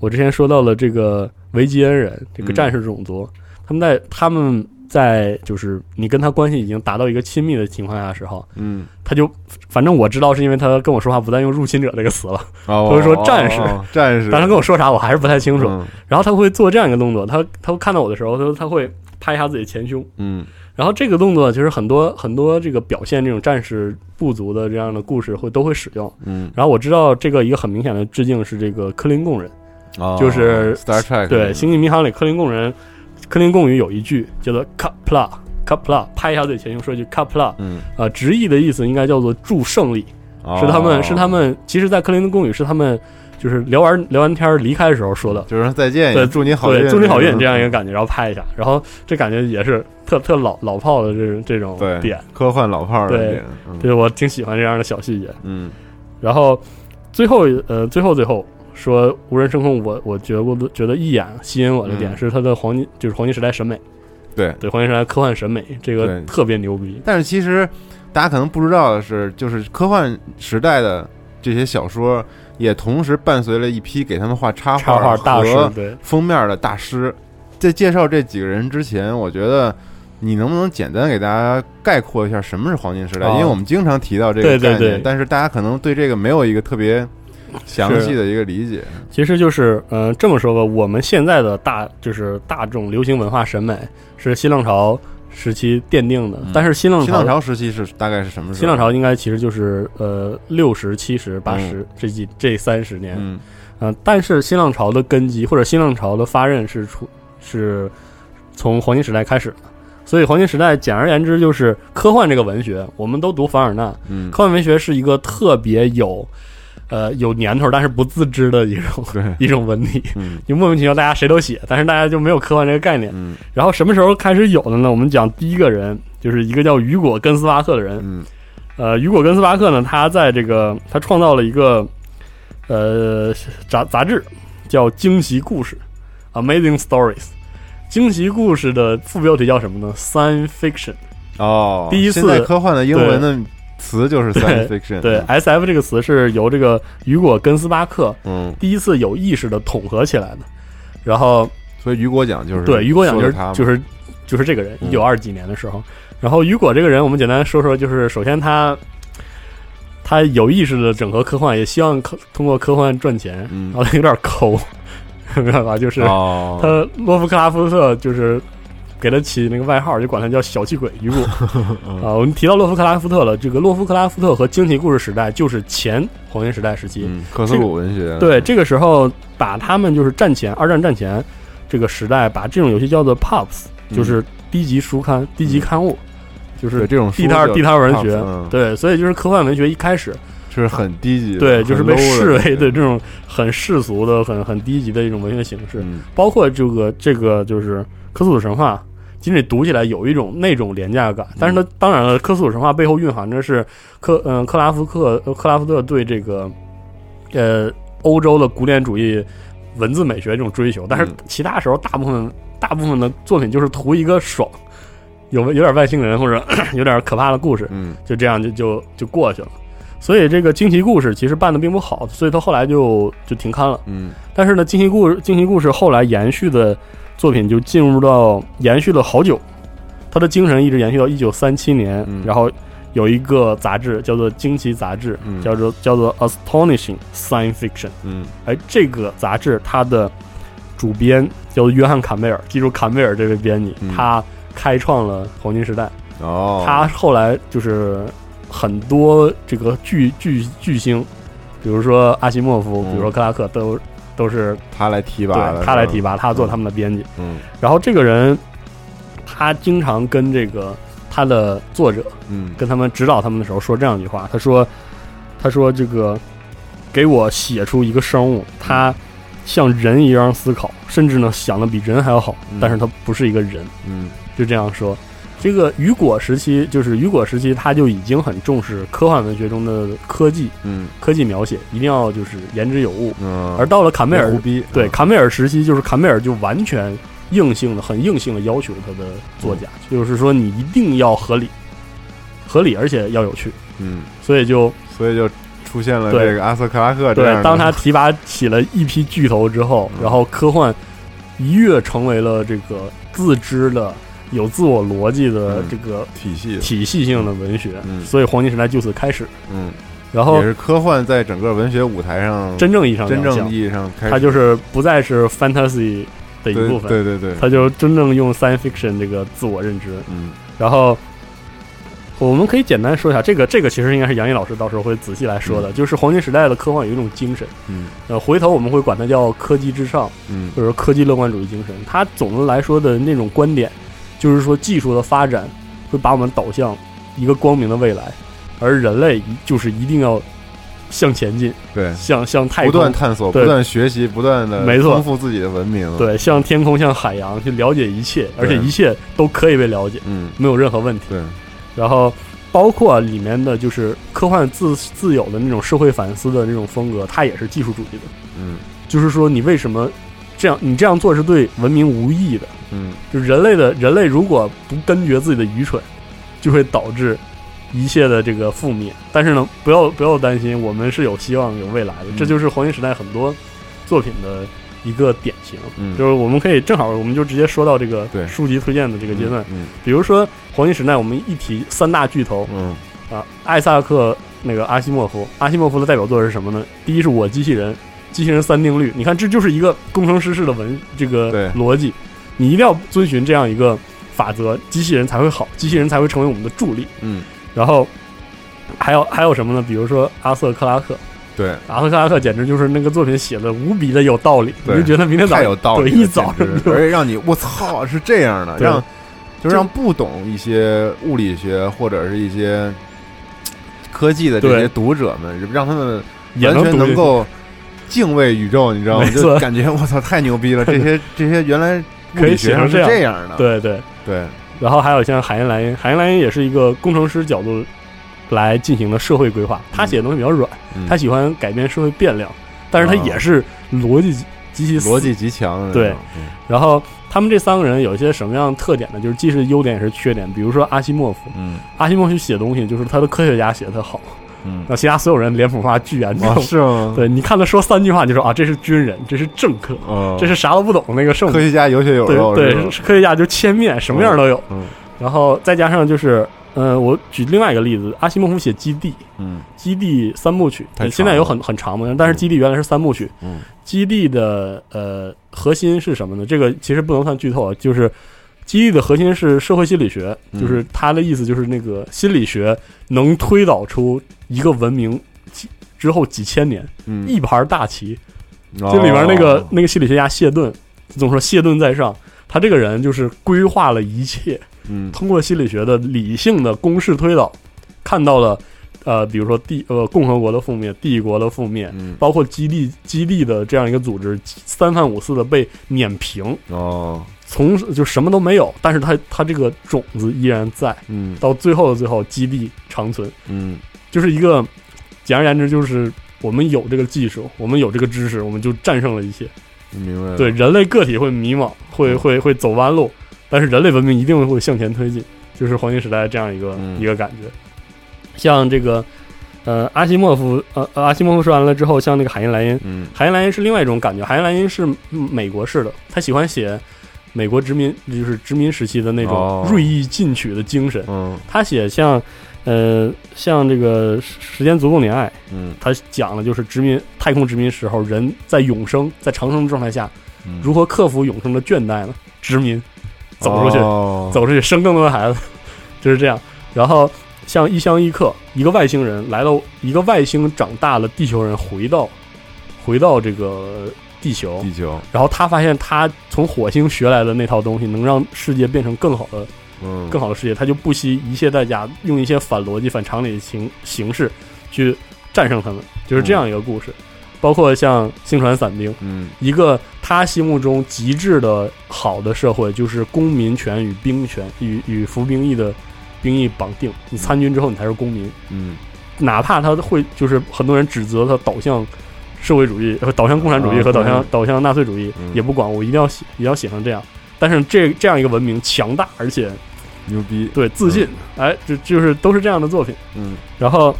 我之前说到了这个维吉恩人，这个战士种族，他们在他们。在就是你跟他关系已经达到一个亲密的情况下的时候，嗯，他就反正我知道是因为他跟我说话不再用入侵者这个词了，他会说战士，战士。但他跟我说啥我还是不太清楚。然后他会做这样一个动作，他他会看到我的时候，他他会拍一下自己前胸，嗯，然后这个动作其实很多很多这个表现这种战士部族的这样的故事会都会使用，嗯。然后我知道这个一个很明显的致敬是这个克林贡人，就是 Star Trek 对《星际迷航》里克林贡人。克林贡语有一句叫做 “Kapla”，Kapla，拍一下自己前胸说一句 “Kapla”，嗯，啊，直译的意思应该叫做“祝胜利”，是他们，是他们，其实，在克林贡语是他们，就是聊完聊完天离开的时候说的，就是说再见，对，祝你好运，祝你好运这样一个感觉，然后拍一下，然后这感觉也是特特老老炮的这这种点，科幻老炮的点，对我挺喜欢这样的小细节，嗯，然后最后呃，最后最后。说无人声控，我我觉得觉得一眼吸引我的点是它的黄金，就是黄金时代审美，对对，黄金时代科幻审美这个特别牛逼。但是其实大家可能不知道的是，就是科幻时代的这些小说，也同时伴随了一批给他们画插画大师、封面的大师。在介绍这几个人之前，我觉得你能不能简单给大家概括一下什么是黄金时代？因为我们经常提到这个概念，但是大家可能对这个没有一个特别。详细的一个理解，其实就是，嗯，这么说吧，我们现在的大就是大众流行文化审美是新浪潮时期奠定的，但是新浪新浪潮时期是大概是什么时候？新浪潮应该其实就是呃六十七十八十这几这三十年，嗯，但是新浪潮的根基或者新浪潮的发轫是出是从黄金时代开始的，所以黄金时代简而言之就是科幻这个文学，我们都读凡尔纳，嗯，科幻文学是一个特别有。呃，有年头，但是不自知的一种 一种文体，就莫名其妙，大家谁都写，但是大家就没有科幻这个概念。然后什么时候开始有的呢？我们讲第一个人，就是一个叫雨果·根斯巴克的人。呃，雨果·根斯巴克呢，他在这个他创造了一个呃杂杂志，叫《惊奇故事》（Amazing Stories）。惊奇故事的副标题叫什么呢？Science Fiction。哦，第一次科幻的英文的。词就是 science fiction，对，S F 这个词是由这个雨果·跟斯巴克嗯。第一次有意识的统合起来的，然后所以雨果奖就是对雨果奖就是就是就是这个人一九二几年的时候，然后雨果这个人我们简单说说，就是首先他他有意识的整合科幻，也希望科通过科幻赚钱，然后他有点抠，明白吧？就是他洛夫克拉夫特就是。给他起那个外号，就管他叫小气鬼雨果 啊。我们提到洛夫克拉夫特了，这个洛夫克拉夫特和惊奇故事时代就是前黄金时代时期，克苏鲁文学。对，这个时候把他们就是战前二战战前这个时代，把这种游戏叫做 Pops，就是低级书刊、低级刊物，就是这种地摊地摊文学。对，所以就是科幻文学一开始就是很低级，对，就是被视为的这种很世俗的、很很低级的一种文学形式。包括这个这个就是科苏鲁神话。其实读起来有一种那种廉价感，但是它当然了，科索鲁神话背后蕴含着是克嗯克拉夫克克拉夫特对这个呃欧洲的古典主义文字美学这种追求，但是其他时候大部分大部分的作品就是图一个爽，有有点外星人或者 有点可怕的故事，嗯，就这样就就就过去了。所以这个惊奇故事其实办的并不好，所以他后来就就停刊了，嗯。但是呢，惊奇故事惊奇故事后来延续的。作品就进入到延续了好久，他的精神一直延续到一九三七年，然后有一个杂志叫做《惊奇杂志》，叫做叫做 Astonishing Science Fiction。嗯，哎，这个杂志它的主编叫做约翰坎贝尔，记住坎贝尔这位编辑，他开创了黄金时代。哦，他后来就是很多这个巨巨巨星，比如说阿西莫夫，比如说克拉克都。都是他来提拔的，他来提拔，他做他们的编辑。嗯，然后这个人，他经常跟这个他的作者，嗯，跟他们指导他们的时候说这样一句话：他说，他说这个给我写出一个生物，他像人一样思考，甚至呢想的比人还要好，但是他不是一个人。嗯，就这样说。这个雨果时期，就是雨果时期，他就已经很重视科幻文学中的科技，嗯，科技描写一定要就是言之有物。嗯，而到了坎贝尔，逼对坎贝尔时期，就是坎贝尔就完全硬性的、很硬性的要求他的作家，就是说你一定要合理，合理而且要有趣。嗯，所以就所以就出现了这个阿瑟克拉克。对，当他提拔起了一批巨头之后，然后科幻一跃成为了这个自知的。有自我逻辑的这个体系体系性的文学，所以黄金时代就此开始。嗯，然后也是科幻在整个文学舞台上真正意义上真正意义上，它就是不再是 fantasy 的一部分。对对对，它就真正用 science fiction 这个自我认知。嗯，然后我们可以简单说一下，这个这个其实应该是杨毅老师到时候会仔细来说的，就是黄金时代的科幻有一种精神。嗯，呃，回头我们会管它叫科技至上，嗯，或者说科技乐观主义精神。它总的来说的那种观点。就是说，技术的发展会把我们导向一个光明的未来，而人类就是一定要向前进，对，向向太空不断探索、不断学习、不断的没错。丰富自己的文明，对，向天空、向海洋去了解一切，而且一切都可以被了解，嗯，没有任何问题。对，然后包括里面的就是科幻自自有的那种社会反思的那种风格，它也是技术主义的，嗯，就是说你为什么？这样你这样做是对文明无益的。嗯，就人类的人类如果不根绝自己的愚蠢，就会导致一切的这个覆灭。但是呢，不要不要担心，我们是有希望、有未来的。这就是黄金时代很多作品的一个典型。嗯，就是我们可以正好，我们就直接说到这个对书籍推荐的这个阶段。嗯，比如说黄金时代，我们一提三大巨头，嗯啊，艾萨克那个阿西莫夫，阿西莫夫的代表作是什么呢？第一是我机器人，机器人三定律。你看，这就是一个工程师式的文这个逻辑。你一定要遵循这样一个法则，机器人才会好，机器人才会成为我们的助力。嗯，然后还有还有什么呢？比如说阿瑟克拉克，对，阿瑟克拉克简直就是那个作品写的无比的有道理，你就觉得明天早太有道理，一早上而且让你我操是这样的，让就是让不懂一些物理学或者是一些科技的这些读者们，让他们完全能够。敬畏宇宙，你知道吗？就感觉我操，太牛逼了！这些 这些原来可以写成这样的，对对对。然后还有像海因莱因，海因莱因也是一个工程师角度来进行的社会规划。他写的东西比较软，他喜欢改变社会变量，但是他也是逻辑极其逻辑极强的。对。然后他们这三个人有一些什么样的特点呢？就是既是优点也是缺点。比如说阿西莫夫，嗯，阿西莫夫写东西就是他的科学家写的特好。嗯，那其他所有人脸谱化巨严重，是吗？对你看他说三句话，就说啊，这是军人，这是政客，这是啥都不懂那个圣科学家有血有肉，对，科学家就千面，什么样都有。嗯，然后再加上就是，呃，我举另外一个例子，阿西莫夫写《基地》，嗯，《基地》三部曲，现在有很很长嘛，但是《基地》原来是三部曲，嗯，《基地》的呃核心是什么呢？这个其实不能算剧透啊，就是。基地的核心是社会心理学，就是他的意思就是那个心理学能推导出一个文明几之后几千年一盘大棋。这里面那个那个心理学家谢顿，总说谢顿在上，他这个人就是规划了一切，通过心理学的理性的公式推导，看到了呃，比如说帝呃共和国的覆灭，帝国的覆灭，包括基地基地的这样一个组织三番五次的被碾平哦。从就什么都没有，但是它它这个种子依然在，嗯，到最后的最后，基地长存，嗯，就是一个，简而言之，就是我们有这个技术，我们有这个知识，我们就战胜了一切。明白？对，人类个体会迷茫，会会会走弯路，但是人类文明一定会向前推进，就是黄金时代这样一个一个感觉。像这个，呃，阿西莫夫，呃，阿西莫夫说完了之后，像那个海因莱因，嗯，海因莱因是另外一种感觉，海因莱因是美国式的，他喜欢写。美国殖民就是殖民时期的那种锐意进取的精神。嗯，他写像，呃，像这个时间足够年爱，嗯，他讲的就是殖民太空殖民时候人在永生在长生状态下，如何克服永生的倦怠呢？殖民走出去，走出去生更多的孩子，就是这样。然后像一乡一客，一个外星人来到一个外星长大了地球人回到回到这个。地球，地球。然后他发现，他从火星学来的那套东西能让世界变成更好的，嗯，更好的世界。他就不惜一切代价，用一些反逻辑、反常理的形形式去战胜他们，就是这样一个故事。包括像星船散兵，嗯，一个他心目中极致的好的社会，就是公民权与兵权与与服兵役的兵役绑定。你参军之后，你才是公民，嗯，哪怕他会就是很多人指责他导向。社会主义和导向共产主义和导向导向纳粹主义也不管，我一定要写，也要写成这样。但是这这样一个文明强大而且牛逼，对自信，哎，就就是都是这样的作品。嗯，然后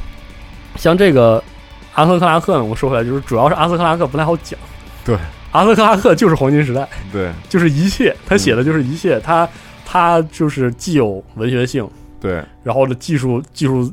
像这个阿瑟克拉克呢，我说回来就是主要是阿瑟克拉克不太好讲。对，阿瑟克拉克就是黄金时代，对，就是一切，他写的就是一切，他他就是既有文学性，对，然后的技术技术。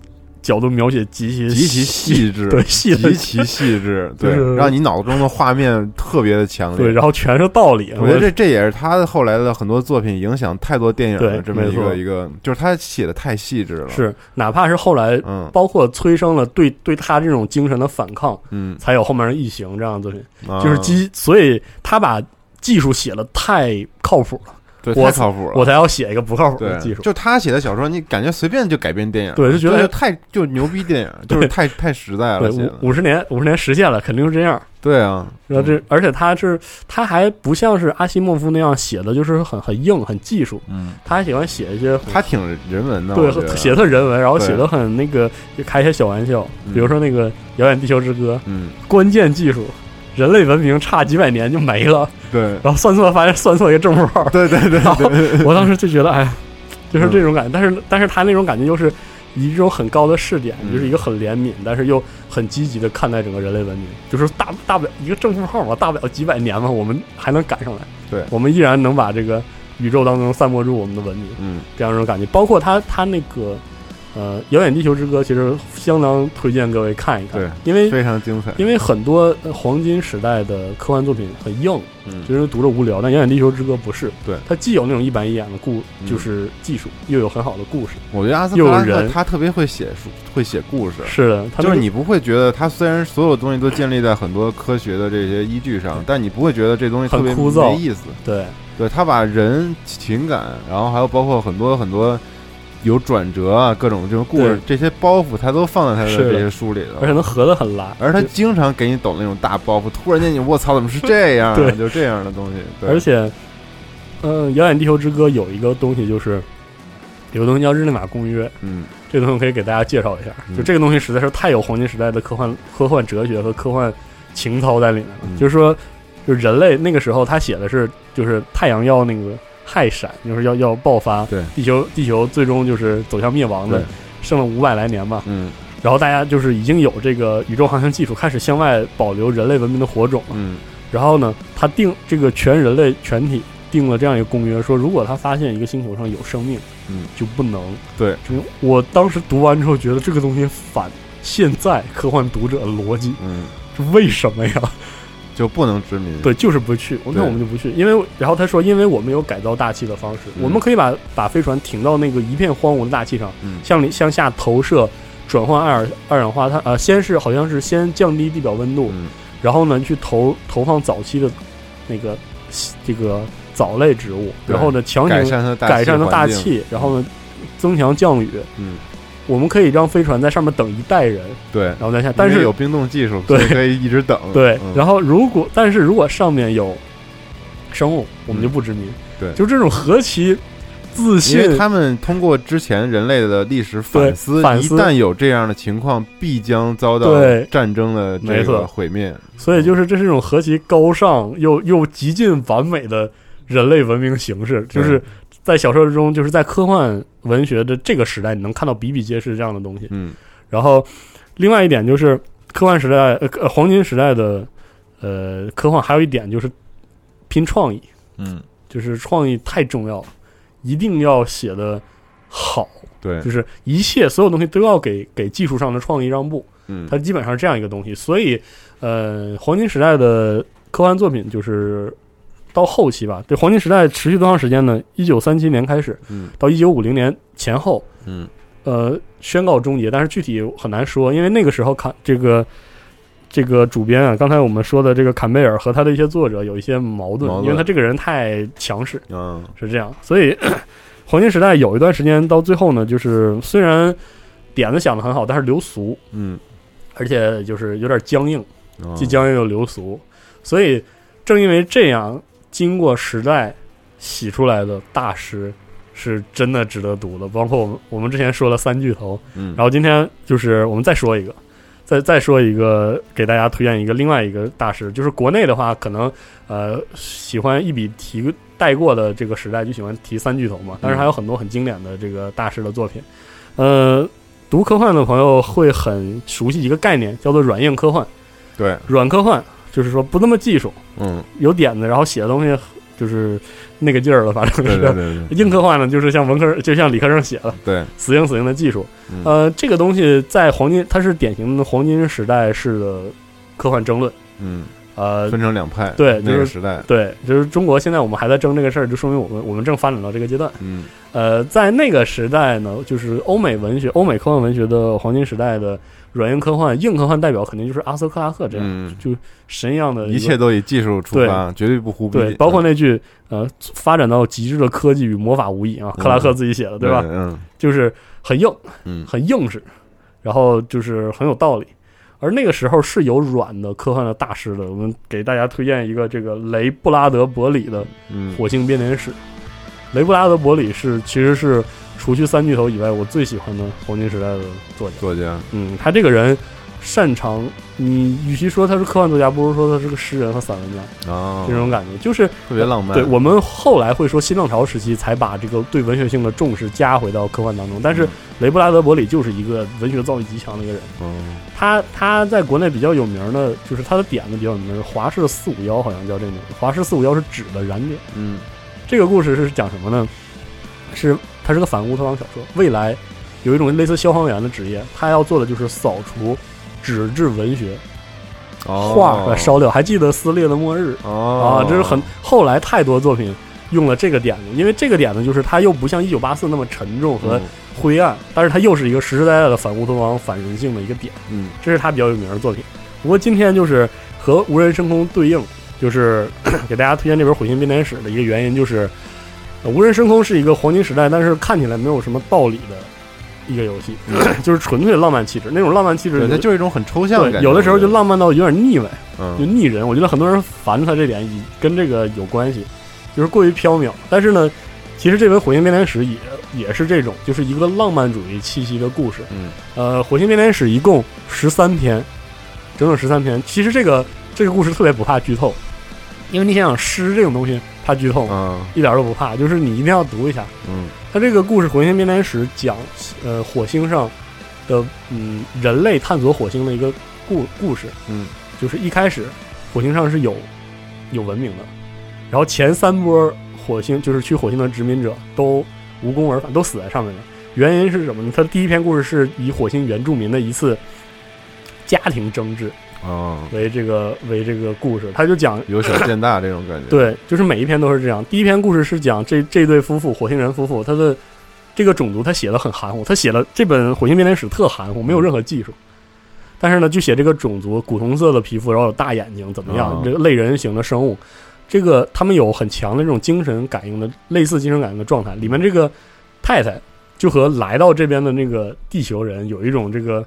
角度描写极其极其细致，对，细极其 细致，对，让你脑中的画面特别的强烈，对，然后全是道理。我觉得这这也是他后来的很多作品影响太多电影的这么一个一个，就是他写的太细致了。是，哪怕是后来，嗯，包括催生了对对他这种精神的反抗，嗯，才有后面的异形这样的作品，就是基，所以他把技术写的太靠谱了。对，太靠谱了，我才要写一个不靠谱的技术。就他写的小说，你感觉随便就改编电影，对，就觉得太就牛逼电影，就是太太实在了。五五十年，五十年实现了，肯定是这样。对啊，然后这，而且他是他还不像是阿西莫夫那样写的，就是很很硬、很技术。嗯，他还喜欢写一些，他挺人文的，对，写的人文，然后写的很那个，就开一些小玩笑，比如说那个《遥远地球之歌》，嗯，关键技术。人类文明差几百年就没了。对，然后算错发现 算错一个正负号。对对对对，我当时就觉得，哎，就是这种感觉。但是，但是他那种感觉又是以一种很高的视点，就是一个很怜悯，但是又很积极的看待整个人类文明。就是大大不了一个正负号嘛，大不了几百年嘛，我们还能赶上来。对，我们依然能把这个宇宙当中散播住我们的文明。嗯，这样一种感觉。包括他他那个。呃，遥远地球之歌其实相当推荐各位看一看，对，因为非常精彩。因为很多黄金时代的科幻作品很硬，嗯，就是读着无聊。但遥远地球之歌不是，对，它既有那种一板一眼的故，就是技术，又有很好的故事。我觉得阿斯克拉克他特别会写书，会写故事。是的，就是你不会觉得他虽然所有东西都建立在很多科学的这些依据上，但你不会觉得这东西特别枯燥没意思。对，对他把人情感，然后还有包括很多很多。有转折啊，各种这种故事，这些包袱他都放在他的这些书里了，而且能合得很拉。而他经常给你抖那种大包袱，突然间你卧槽，怎么是这样？对，就这样的东西。而且，嗯，《遥远地球之歌》有一个东西，就是有个东西叫日内瓦公约。嗯，这个东西可以给大家介绍一下。就这个东西实在是太有黄金时代的科幻、科幻哲学和科幻情操在里面了。就是说，就人类那个时候他写的是，就是太阳要那个。太闪，就是要要爆发，对地球地球最终就是走向灭亡的，剩了五百来年嘛，嗯，然后大家就是已经有这个宇宙航行技术，开始向外保留人类文明的火种了，嗯，然后呢，他定这个全人类全体定了这样一个公约，说如果他发现一个星球上有生命，嗯，就不能，对，就我当时读完之后觉得这个东西反现在科幻读者的逻辑，嗯，这为什么呀？就不能殖民，对，就是不去。那我们就不去，因为然后他说，因为我们有改造大气的方式，我们可以把把飞船停到那个一片荒芜的大气上，向里向下投射，转换二二氧化碳。呃，先是好像是先降低地表温度，然后呢去投投放早期的那个这个藻类植物，然后呢强行改善它大气，然后呢增强降雨。嗯。我们可以让飞船在上面等一代人，对，然后再下。但是有冰冻技术，对，可以一直等。对，然后如果但是如果上面有生物，我们就不殖民。对，就这种何其自信。因为他们通过之前人类的历史反思，一旦有这样的情况，必将遭到战争的这个毁灭。所以，就是这是一种何其高尚又又极尽完美的人类文明形式，就是在小说之中，就是在科幻。文学的这个时代，你能看到比比皆是这样的东西。嗯，然后另外一点就是科幻时代，呃，黄金时代的呃科幻，还有一点就是拼创意。嗯，就是创意太重要了，一定要写的好。对，就是一切所有东西都要给给技术上的创意让步。嗯，它基本上是这样一个东西。所以，呃，黄金时代的科幻作品就是。到后期吧，这黄金时代持续多长时间呢？一九三七年开始，嗯，到一九五零年前后，嗯，呃，宣告终结。但是具体很难说，因为那个时候坎这个这个主编啊，刚才我们说的这个坎贝尔和他的一些作者有一些矛盾，因为他这个人太强势，嗯，是这样。所以黄金时代有一段时间到最后呢，就是虽然点子想的很好，但是流俗，嗯，而且就是有点僵硬，既僵硬又流俗。所以正因为这样。经过时代洗出来的大师，是真的值得读的。包括我们我们之前说了三巨头，嗯，然后今天就是我们再说一个，再再说一个，给大家推荐一个另外一个大师。就是国内的话，可能呃喜欢一笔提带过的这个时代，就喜欢提三巨头嘛。但是还有很多很经典的这个大师的作品。呃，读科幻的朋友会很熟悉一个概念，叫做软硬科幻。对，软科幻。就是说不那么技术，嗯，有点子，然后写的东西就是那个劲儿了，反正是。硬科幻呢，就是像文科，就像理科生写的，对，死硬死硬的技术。呃，这个东西在黄金，它是典型的黄金时代式的科幻争论，嗯，呃，分成两派，对，那个时代，对，就是中国现在我们还在争这个事儿，就说明我们我们正发展到这个阶段，嗯，呃，在那个时代呢，就是欧美文学、欧美科幻文学的黄金时代的。软硬科幻，硬科幻代表肯定就是阿瑟克拉克这样，就神一样的，一切都以技术出发，绝对不忽逼。对，包括那句呃，发展到极致的科技与魔法无异啊，克拉克自己写的，对吧？嗯，就是很硬，嗯，很硬实，然后就是很有道理。而那个时候是有软的科幻的大师的，我们给大家推荐一个这个雷布拉德伯里的《火星编年史》。雷布拉德伯里是其实是。除去三巨头以外，我最喜欢的黄金时代的作家。作家，嗯，他这个人，擅长，你与其说他是科幻作家，不如说他是个诗人和散文家啊，这种感觉就是特别浪漫。对我们后来会说新浪潮时期才把这个对文学性的重视加回到科幻当中，但是雷布拉德伯里就是一个文学造诣极强的一个人。嗯，他他在国内比较有名的，就是他的点子比较有名，华氏四五幺好像叫这个名字。华氏四五幺是纸的燃点。嗯，这个故事是讲什么呢？是它是个反乌托邦小说，未来有一种类似消防员的职业，他要做的就是扫除。纸质文学，画和烧掉。还记得撕裂的末日啊？这是很后来太多作品用了这个点子，因为这个点子就是它又不像一九八四那么沉重和灰暗，但是它又是一个实实在在的反乌托邦、反人性的一个点。嗯，这是他比较有名的作品。不过今天就是和无人升空对应，就是 给大家推荐这本《火星编年史》的一个原因，就是无人升空是一个黄金时代，但是看起来没有什么道理的。一个游戏，就是纯粹的浪漫气质，那种浪漫气质，它就是一种很抽象的感觉。有的时候就浪漫到有点腻味，嗯，就腻人。我觉得很多人烦他这点，跟这个有关系，就是过于缥缈。但是呢，其实这本《火星编年史》也也是这种，就是一个浪漫主义气息的故事。嗯，呃，《火星编年史》一共十三篇，整整十三篇。其实这个这个故事特别不怕剧透，因为你想想诗这种东西。怕剧透，嗯，一点都不怕，就是你一定要读一下，嗯，他这个故事《火星编年史》讲，呃，火星上的嗯人类探索火星的一个故故事，嗯，就是一开始火星上是有有文明的，然后前三波火星就是去火星的殖民者都无功而返，都死在上面了。原因是什么呢？它第一篇故事是以火星原住民的一次家庭争执。哦，为这个为这个故事，他就讲由小见大这种感觉。对，就是每一篇都是这样。第一篇故事是讲这这对夫妇，火星人夫妇，他的这个种族他写的很含糊，他写了这本《火星编年史》特含糊，没有任何技术。但是呢，就写这个种族，古铜色的皮肤，然后有大眼睛，怎么样？这个类人形的生物，这个他们有很强的这种精神感应的，类似精神感应的状态。里面这个太太就和来到这边的那个地球人有一种这个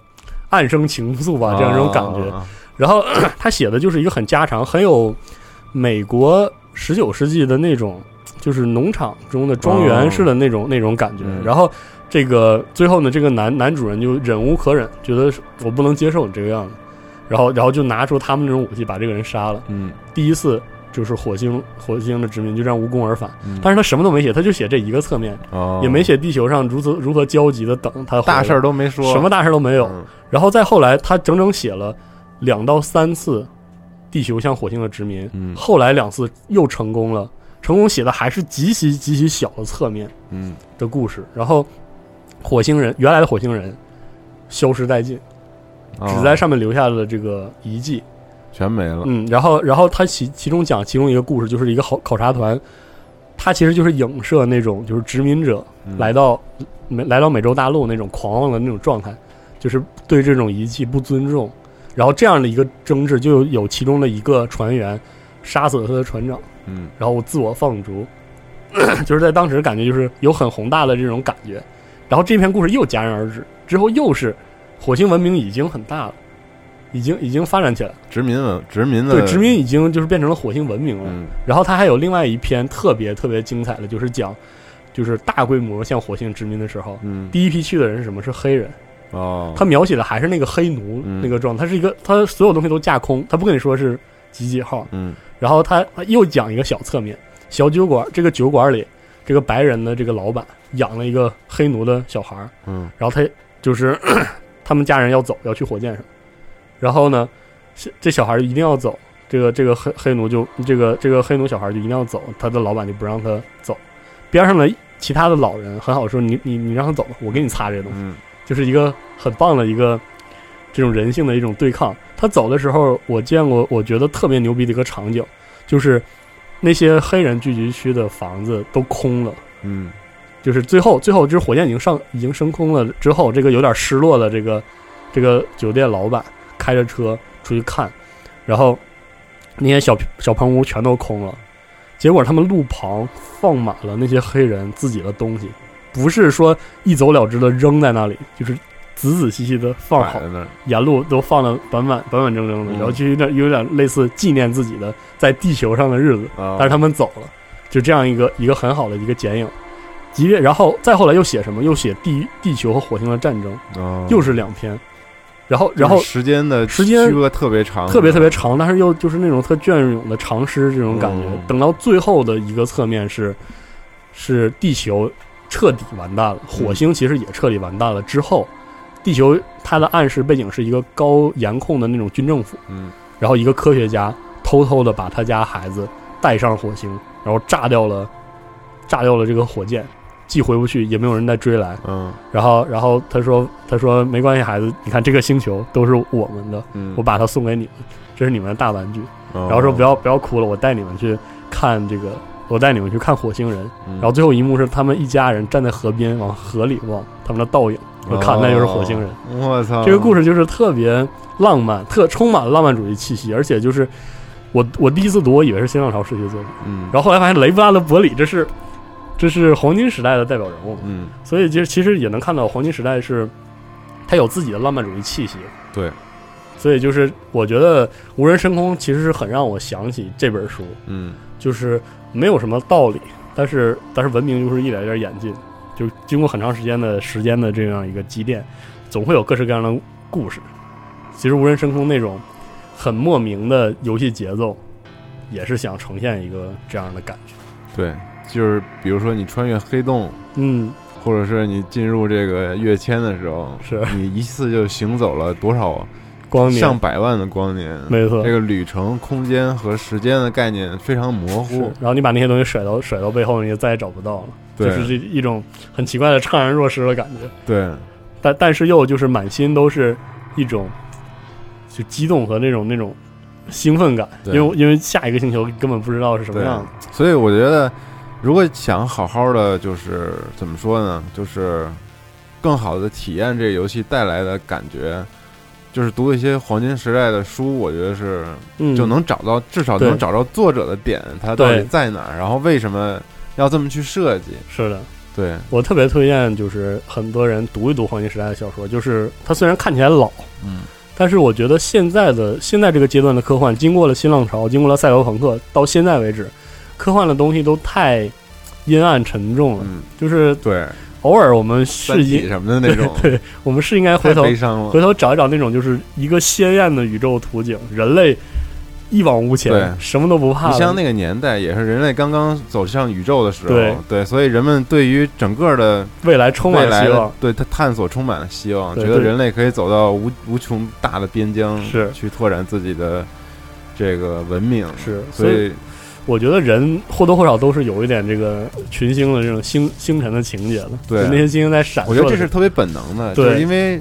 暗生情愫吧，这样一种感觉。然后 他写的就是一个很家常、很有美国十九世纪的那种，就是农场中的庄园式的那种那种感觉。然后这个最后呢，这个男男主人就忍无可忍，觉得我不能接受你这个样子，然后然后就拿出他们那种武器把这个人杀了。嗯，第一次就是火星火星的殖民就这样无功而返。但是他什么都没写，他就写这一个侧面，也没写地球上如此如何焦急的等他。大事儿都没说，什么大事都没有。然后再后来，他整整写了。两到三次，地球向火星的殖民，嗯，后来两次又成功了，成功写的还是极其极其小的侧面，嗯的故事。然后，火星人原来的火星人消失殆尽，只在上面留下了这个遗迹，全没了。嗯，然后然后他其其中讲其中一个故事，就是一个考考察团，他其实就是影射那种就是殖民者来到美来到美洲大陆那种狂妄的那种状态，就是对这种遗迹不尊重。然后这样的一个争执，就有其中的一个船员杀死了他的船长，嗯，然后自我放逐，就是在当时感觉就是有很宏大的这种感觉。然后这篇故事又戛然而止，之后又是火星文明已经很大了，已经已经发展起来了，殖民文殖民的对殖民已经就是变成了火星文明了。嗯，然后他还有另外一篇特别特别精彩的，就是讲就是大规模向火星殖民的时候，嗯，第一批去的人是什么？是黑人。哦，他描写的还是那个黑奴那个状态，他是一个，他所有东西都架空，他不跟你说是几几号，嗯，然后他又讲一个小侧面，小酒馆，这个酒馆里，这个白人的这个老板养了一个黑奴的小孩嗯，然后他就是 他们家人要走，要去火箭上，然后呢，这小孩一定要走，这个这个黑黑奴就这个这个黑奴小孩就一定要走，他的老板就不让他走，边上的其他的老人很好说，你你你让他走吧，我给你擦这些东西。就是一个很棒的一个这种人性的一种对抗。他走的时候，我见过我觉得特别牛逼的一个场景，就是那些黑人聚集区的房子都空了。嗯，就是最后最后就是火箭已经上已经升空了之后，这个有点失落的这个这个酒店老板开着车出去看，然后那些小小棚屋全都空了，结果他们路旁放满了那些黑人自己的东西。不是说一走了之的扔在那里，就是仔仔细细的放好，沿路都放的板板板板正正的，然后就有点有点类似纪念自己的在地球上的日子。但是他们走了，就这样一个一个很好的一个剪影。即便然后再后来又写什么？又写地地球和火星的战争，又是两篇。然后然后时间的时间区隔特别长，特别特别长，但是又就是那种特隽永的长诗这种感觉。等到最后的一个侧面是是地球彻底完蛋了，火星其实也彻底完蛋了之后，地球它的暗示背景是一个高严控的那种军政府，嗯，然后一个科学家偷偷的把他家孩子带上火星，然后炸掉了炸掉了这个火箭。既回不去，也没有人再追来。嗯，然后，然后他说：“他说没关系，孩子，你看这个星球都是我们的，我把它送给你们，这是你们的大玩具。然后说不要不要哭了，我带你们去看这个，我带你们去看火星人。然后最后一幕是他们一家人站在河边，往河里望他们的倒影，我看那就是火星人。我操，这个故事就是特别浪漫，特充满浪漫主义气息，而且就是我我第一次读，我以为是新浪潮时期作品，嗯，然后后来发现雷布拉德伯里这是。”这是黄金时代的代表人物，嗯，所以其实其实也能看到黄金时代是，他有自己的浪漫主义气息，对，所以就是我觉得无人深空其实是很让我想起这本书，嗯，就是没有什么道理，但是但是文明就是一点一点演进，就经过很长时间的时间的这样一个积淀，总会有各式各样的故事。其实无人升空那种很莫名的游戏节奏，也是想呈现一个这样的感觉，对。就是比如说你穿越黑洞，嗯，或者是你进入这个跃迁的时候，是你一次就行走了多少光年，上百万的光年，没错。这个旅程空间和时间的概念非常模糊，然后你把那些东西甩到甩到背后，你就再也找不到了，就是这一种很奇怪的怅然若失的感觉。对，但但是又就是满心都是一种就激动和那种那种兴奋感，因为因为下一个星球根本不知道是什么样子，所以我觉得。如果想好好的，就是怎么说呢？就是更好的体验这个游戏带来的感觉，就是读一些黄金时代的书，我觉得是就能找到，至少能找到作者的点，他到底在哪儿，然后为什么要这么去设计？是的，对我特别推荐，就是很多人读一读黄金时代的小说，就是它虽然看起来老，嗯，但是我觉得现在的现在这个阶段的科幻，经过了新浪潮，经过了赛博朋克，到现在为止。科幻的东西都太阴暗沉重了，就是对。偶尔我们是应什么的那种，对我们是应该回头回头找一找那种就是一个鲜艳的宇宙图景，人类一往无前，什么都不怕。你像那个年代，也是人类刚刚走向宇宙的时候，对。对，所以人们对于整个的未来充满希望，对他探索充满了希望，觉得人类可以走到无无穷大的边疆，是。去拓展自己的这个文明，是所以。我觉得人或多或少都是有一点这个群星的这种星星辰的情节的，对。那些星星在闪。我觉得这是特别本能的，对，因为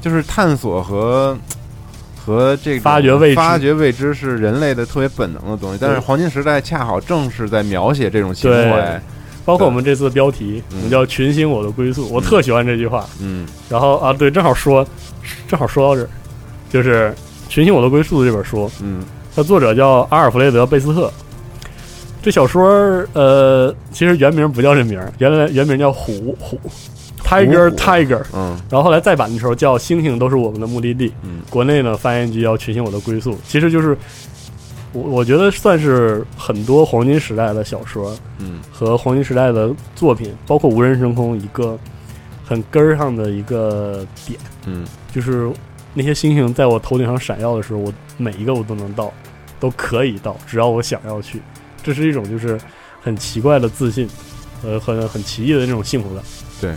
就是探索和和这个发掘未知，发掘未知是人类的特别本能的东西。但是黄金时代恰好正是在描写这种情怀，包括我们这次的标题，我们叫“群星我的归宿”，我特喜欢这句话。嗯，然后啊，对，正好说，正好说到这儿，就是《群星我的归宿》这本书，嗯，它作者叫阿尔弗雷德·贝斯特。这小说呃，其实原名不叫这名，原来原名叫虎虎，Tiger Tiger，嗯，然后后来再版的时候叫星星都是我们的目的地，嗯，国内呢翻译局叫群星我的归宿，其实就是我我觉得算是很多黄金时代的小说，嗯，和黄金时代的作品，包括无人升空一个很根儿上的一个点，嗯，就是那些星星在我头顶上闪耀的时候，我每一个我都能到，都可以到，只要我想要去。这是一种就是很奇怪的自信，呃，很很奇异的那种幸福感。对，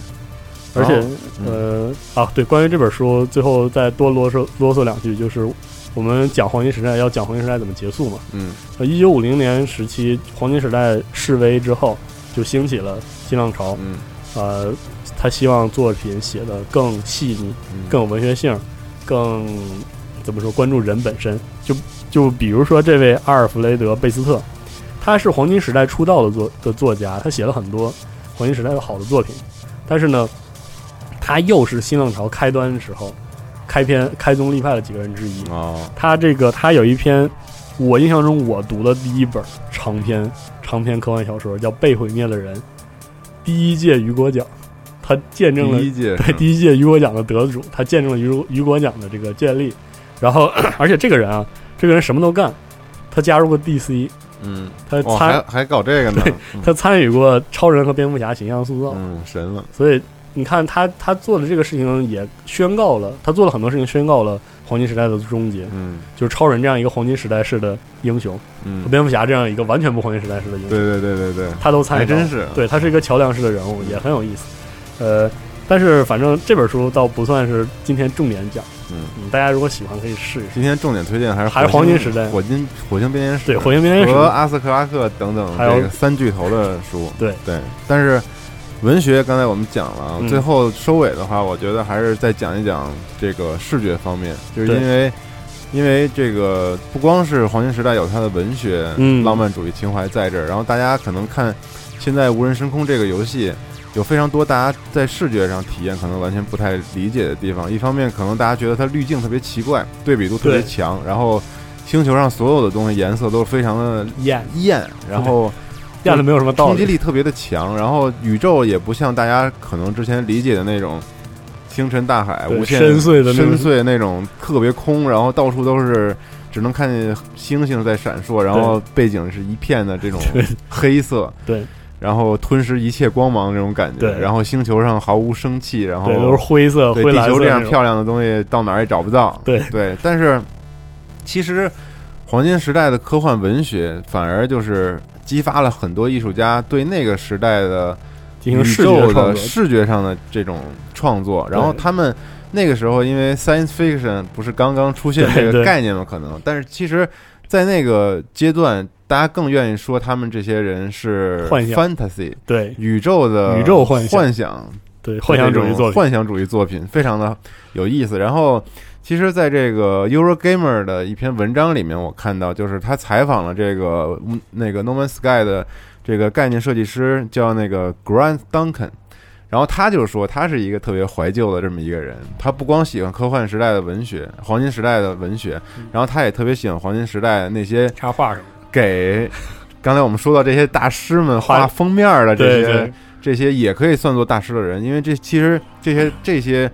而且呃啊，对，关于这本书，最后再多啰嗦啰嗦两句，就是我们讲黄金时代，要讲黄金时代怎么结束嘛。嗯，呃，一九五零年时期，黄金时代示威之后，就兴起了新浪潮。嗯，呃，他希望作品写的更细腻，更有文学性，更怎么说，关注人本身。就就比如说这位阿尔弗雷德·贝斯特。他是黄金时代出道的作的作家，他写了很多黄金时代的好的作品，但是呢，他又是新浪潮开端的时候开篇开宗立派的几个人之一。哦，他这个他有一篇我印象中我读的第一本长篇长篇科幻小说叫《被毁灭的人》，第一届雨果奖，他见证了第一届对第一届雨果奖的得主，他见证了雨雨果奖的这个建立。然后，而且这个人啊，这个人什么都干，他加入过 DC。嗯，他参还搞这个呢？他参与过超人和蝙蝠侠形象塑造，嗯，神了。所以你看他他做的这个事情也宣告了，他做了很多事情，宣告了黄金时代的终结。嗯，就是超人这样一个黄金时代式的英雄，嗯，和蝙蝠侠这样一个完全不黄金时代式的英雄，对对对对对，他都参与，真是，对他是一个桥梁式的人物，也很有意思。呃，但是反正这本书倒不算是今天重点讲。嗯，大家如果喜欢可以试一试。今天重点推荐还是还是黄金时代，火金火星编年史，对火星编年史和阿斯克拉克等等这个三巨头的书。对对，但是文学刚才我们讲了，最后收尾的话，我觉得还是再讲一讲这个视觉方面，就是因为因为这个不光是黄金时代有它的文学浪漫主义情怀在这儿，然后大家可能看现在无人深空这个游戏。有非常多大家在视觉上体验可能完全不太理解的地方。一方面，可能大家觉得它滤镜特别奇怪，对比度特别强，然后星球上所有的东西颜色都是非常的艳艳，然后艳的没有什么道理冲击力特别的强。然后宇宙也不像大家可能之前理解的那种星辰大海、无限深邃的深邃那种特别空，然后到处都是只能看见星星在闪烁，然后背景是一片的这种黑色。对。然后吞噬一切光芒那种感觉，对。然后星球上毫无生气，然后都是灰色、灰蓝色。地球这样漂亮的东西到哪儿也找不到。对对，但是其实黄金时代的科幻文学反而就是激发了很多艺术家对那个时代的宇宙的视觉上的这种创作。然后他们那个时候因为 science fiction 不是刚刚出现这个概念嘛，可能，但是其实，在那个阶段。大家更愿意说他们这些人是 fantasy，对宇宙的宇宙幻幻想，对幻想主义作品，幻想主义作品非常的有意思。然后，其实在这个 Eurogamer 的一篇文章里面，我看到就是他采访了这个那个 No Man's Sky 的这个概念设计师，叫那个 Grant Duncan。然后他就说，他是一个特别怀旧的这么一个人。他不光喜欢科幻时代的文学，黄金时代的文学，然后他也特别喜欢黄金时代那些插画什么。给刚才我们说到这些大师们画封面的这些这些也可以算作大师的人，因为这其实这些这些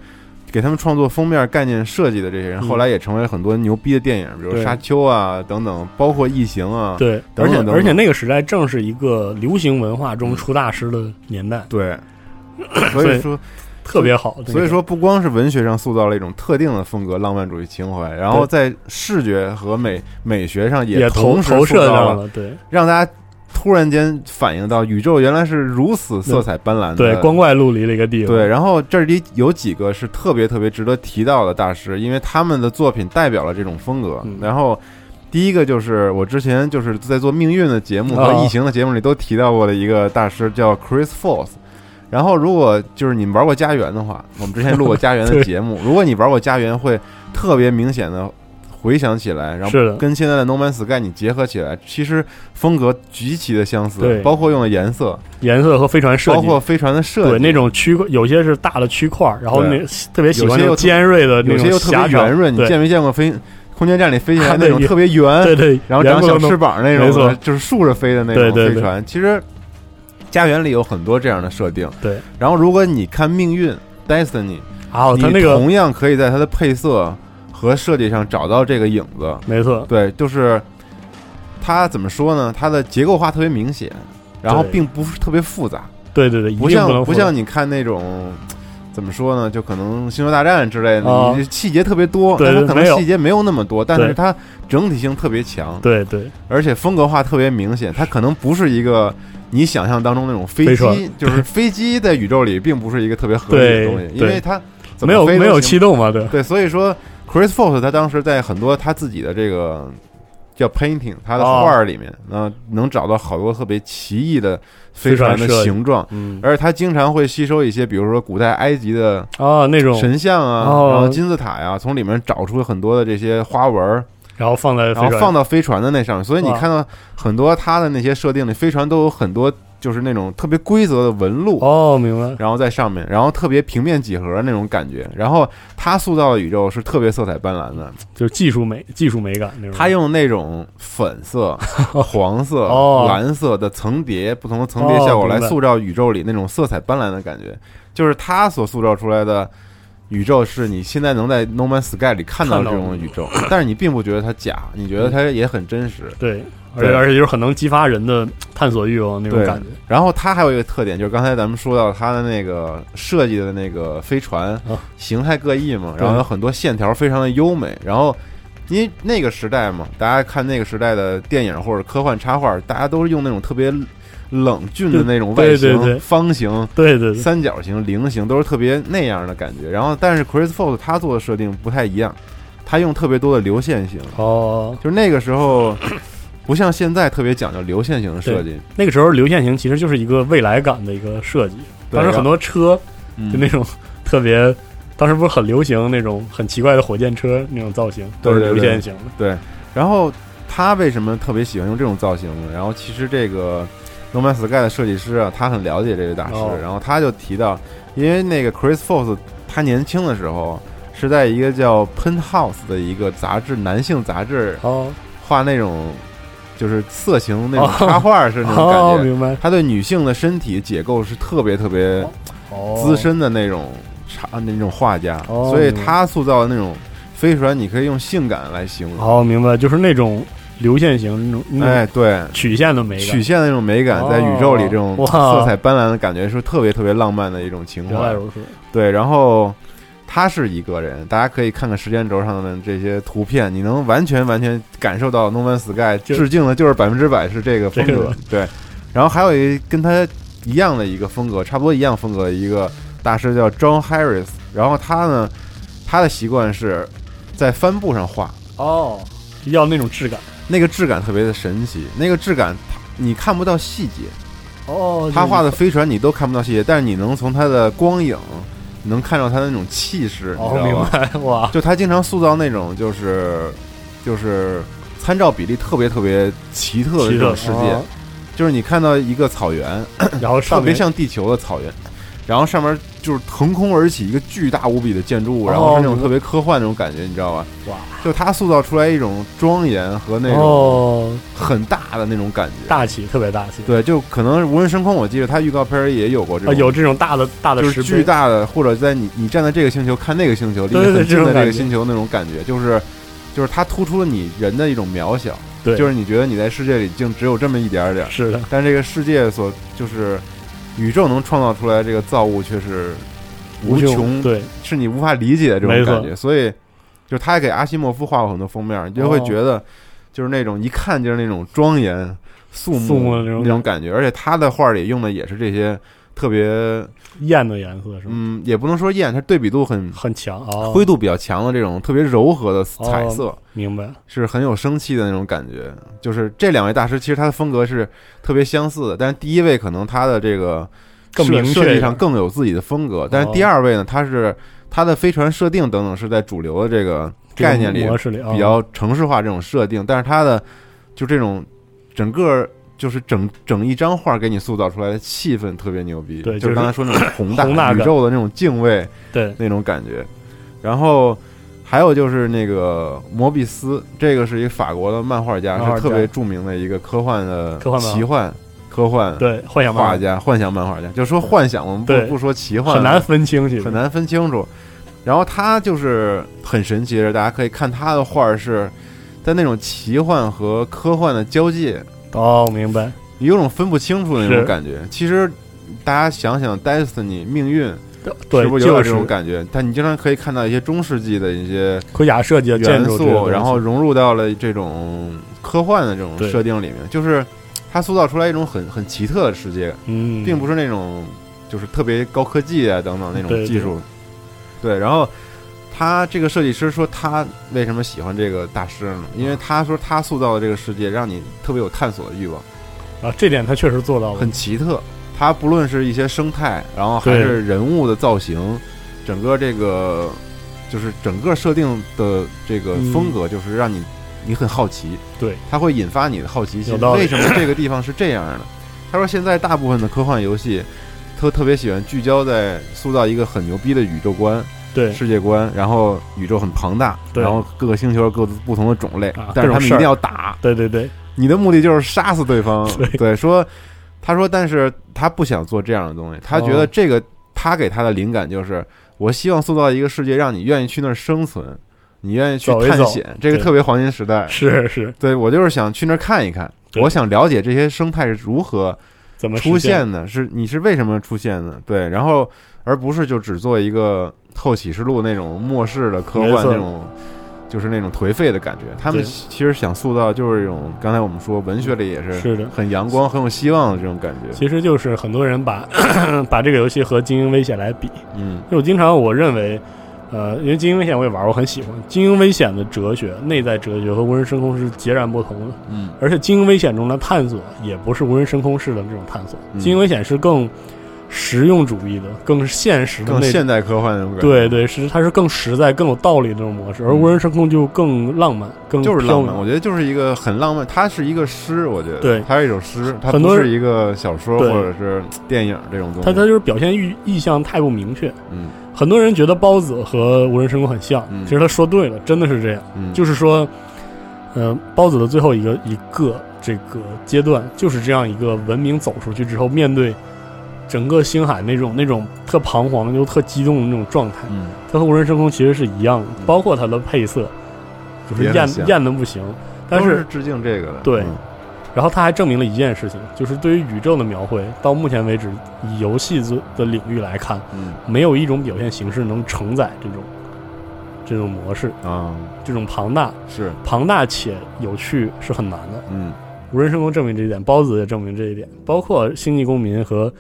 给他们创作封面概念设计的这些人，后来也成为很多牛逼的电影，比如《沙丘》啊等等，包括《异形》啊。对，而且而且那个时代正是一个流行文化中出大师的年代。对，所以说。特别好，所以说不光是文学上塑造了一种特定的风格，浪漫主义情怀，然后在视觉和美美学上也同时投射到了，对，让大家突然间反映到宇宙原来是如此色彩斑斓的，对，光怪陆离的一个地方。对，然后这里有几个是特别特别值得提到的大师，因为他们的作品代表了这种风格。然后第一个就是我之前就是在做命运的节目和异形的节目里都提到过的一个大师，叫 Chris Force。然后，如果就是你们玩过家园的话，我们之前录过家园的 节目。如果你玩过家园，会特别明显的回想起来，然后跟现在的 No Man's Sky 你结合起来，其实风格极其的相似，包括用的颜色、颜色和飞船设计，包括飞船的设计，对那种区有些是大的区块，然后那特别喜欢又尖锐的，有些又特别圆润。你见没见过飞空间站里飞起来那种特别圆，对对，然后长小翅膀那种，就是竖着飞的那种飞船，其实。家园里有很多这样的设定，对。然后，如果你看命运 （Destiny），啊，你同样可以在它的配色和设计上找到这个影子。没错，对，就是它怎么说呢？它的结构化特别明显，然后并不是特别复杂。对对对，不像不像你看那种怎么说呢？就可能《星球大战》之类的，你细节特别多，但它可能细节没有那么多，但是它整体性特别强。对对，而且风格化特别明显，它可能不是一个。你想象当中那种飞机，就是飞机在宇宙里并不是一个特别合理的东西，因为它没有没有气动嘛，对。对，所以说 Chris Force 他当时在很多他自己的这个叫 painting 他的画里面，那能找到好多特别奇异的飞船的形状，嗯，而且他经常会吸收一些，比如说古代埃及的啊那种。神像啊，然后金字塔呀，从里面找出很多的这些花纹。然后放在然后放到飞船的那上面，所以你看到很多它的那些设定里，飞船都有很多就是那种特别规则的纹路哦，明白。然后在上面，然后特别平面几何那种感觉，然后它塑造的宇宙是特别色彩斑斓的，就是技术美、技术美感那种。它用那种粉色、黄色、蓝色的层叠，不同的层叠效果来塑造宇宙里那种色彩斑斓的感觉，就是它所塑造出来的。宇宙是你现在能在 No Man's Sky 里看到这种宇宙，但是你并不觉得它假，你觉得它也很真实。对，而且而且就是很能激发人的探索欲望那种感觉。然后它还有一个特点，就是刚才咱们说到它的那个设计的那个飞船形态各异嘛，然后有很多线条非常的优美。然后因为那个时代嘛，大家看那个时代的电影或者科幻插画，大家都是用那种特别。冷峻的那种外形，方形，对对，三角形、菱形，都是特别那样的感觉。然后，但是 Chris f o r 他做的设定不太一样，他用特别多的流线型。哦，就是那个时候，不像现在特别讲究流线型的设计。那个时候流线型其实就是一个未来感的一个设计。当时很多车就那种 特别，当时不是很流行那种很奇怪的火箭车那种造型，都是流线型的。对。然后他为什么特别喜欢用这种造型呢？然后其实这个。No Man's Sky 的设计师啊，他很了解这位大师，然后他就提到，因为那个 Chris Force 他年轻的时候是在一个叫 Penthouse 的一个杂志，男性杂志哦，画那种就是色情那种插画是那种感觉，明白？他对女性的身体解构是特别特别资深的那种插那种画家，所以他塑造的那种飞船，你可以用性感来形容。哦，明白，就是那种。流线型那种，哎，对，曲线的美，曲线的那种美感，在宇宙里这种色彩斑斓的感觉是特别特别浪漫的一种情怀。对，然后他是一个人，大家可以看看时间轴上的这些图片，你能完全完全感受到 No Man's Sky 致敬的就是百分之百是这个风格。对，然后还有一跟他一样的一个风格，差不多一样风格的一个大师叫 John Harris，然后他呢，他的习惯是在帆布上画。哦，要那种质感。那个质感特别的神奇，那个质感，你看不到细节，哦，他画的飞船你都看不到细节，但是你能从他的光影，能看到他的那种气势，你知道吗？哇，就他经常塑造那种就是，就是参照比例特别特别奇特的这种世界，就是你看到一个草原，然后特别像地球的草原。然后上面就是腾空而起一个巨大无比的建筑物，然后是那种特别科幻那种感觉，你知道吧？哇！就它塑造出来一种庄严和那种很大的那种感觉，大气，特别大气。对，就可能无人升空，我记得它预告片也有过这种，有这种大的大的，就是巨大的，或者在你你站在这个星球看那个星球，离你很近的这个星球那种感觉，就是就是它突出了你人的一种渺小，对，就是你觉得你在世界里竟只有这么一点点，是的，但这个世界所就是。宇宙能创造出来这个造物却是无穷，对，是你无法理解的这种感觉。所以，就他还给阿西莫夫画过很多封面，你就会觉得就是那种一看就是那种庄严肃穆那种感觉。而且他的画里用的也是这些。特别艳的颜色是吗？嗯，也不能说艳，它对比度很很强，灰度比较强的这种特别柔和的彩色，明白？是很有生气的那种感觉。就是这两位大师，其实他的风格是特别相似的，但是第一位可能他的这个设设计上更有自己的风格，但是第二位呢，他是他的飞船设定等等是在主流的这个概念里比较城市化这种设定，但是他的就这种整个。就是整整一张画给你塑造出来的气氛特别牛逼，对，就是刚才说那种 宏大宇宙的那种敬畏，对，那种感觉。然后还有就是那个摩比斯，这个是一个法国的漫画家，是特别著名的一个科幻的科幻奇幻科幻对幻想画家，幻想漫画家，就说幻想，我们不不说奇幻，很难分清楚，很难分清楚。然后他就是很神奇的，大家可以看他的画是在那种奇幻和科幻的交界。哦，明白，有种分不清楚的那种感觉。其实，大家想想，Destiny 命运，是不是有点这种感觉？但你经常可以看到一些中世纪的一些盔甲设计元素，然后融入到了这种科幻的这种设定里面。就是它塑造出来一种很很奇特的世界，嗯，并不是那种就是特别高科技啊等等那种技术。对，然后。他这个设计师说，他为什么喜欢这个大师呢？因为他说他塑造的这个世界让你特别有探索的欲望啊，这点他确实做到了，很奇特。他不论是一些生态，然后还是人物的造型，整个这个就是整个设定的这个风格，就是让你你很好奇。对，他会引发你的好奇心。为什么这个地方是这样的？他说，现在大部分的科幻游戏特特别喜欢聚焦在塑造一个很牛逼的宇宙观。对。世界观，然后宇宙很庞大，然后各个星球各自不同的种类，但是他们一定要打。对对对，你的目的就是杀死对方。对，说他说，但是他不想做这样的东西，他觉得这个他给他的灵感就是我希望塑造一个世界，让你愿意去那儿生存，你愿意去探险，这个特别黄金时代。是是，对我就是想去那儿看一看，我想了解这些生态是如何怎么出现的，是你是为什么出现的？对，然后而不是就只做一个后启示录那种末世的科幻那种。就是那种颓废的感觉，他们其实想塑造就是一种，刚才我们说文学里也是是的，很阳光、很有希望的这种感觉。其实就是很多人把 把这个游戏和《精英危险》来比，嗯，就我经常我认为，呃，因为《精英危险》我也玩，我很喜欢《精英危险》的哲学、内在哲学和无人深空是截然不同的，嗯，而且《精英危险》中的探索也不是无人深空式的这种探索，《精英危险》是更。实用主义的，更现实的，更现代科幻那种感觉。对对，是它是更实在、更有道理的那种模式，而无人升空就更浪漫，更就是浪漫。我觉得就是一个很浪漫，它是一个诗，我觉得对，它是一首诗，它不是一个小说或者是电影这种东西。它它就是表现意意向太不明确。嗯，很多人觉得包子和无人升空很像，其实他说对了，真的是这样。就是说，呃，包子的最后一个一个这个阶段，就是这样一个文明走出去之后面对。整个星海那种那种特彷徨又特激动的那种状态，嗯，它和无人升空其实是一样的，包括它的配色，就是艳艳的不行。但是致敬这个的，对。然后他还证明了一件事情，就是对于宇宙的描绘，到目前为止，以游戏的领域来看，嗯，没有一种表现形式能承载这种这种模式啊，这种庞大是庞大且有趣是很难的。嗯，无人深空证明这一点，包子也证明这一点，包括星际公民和。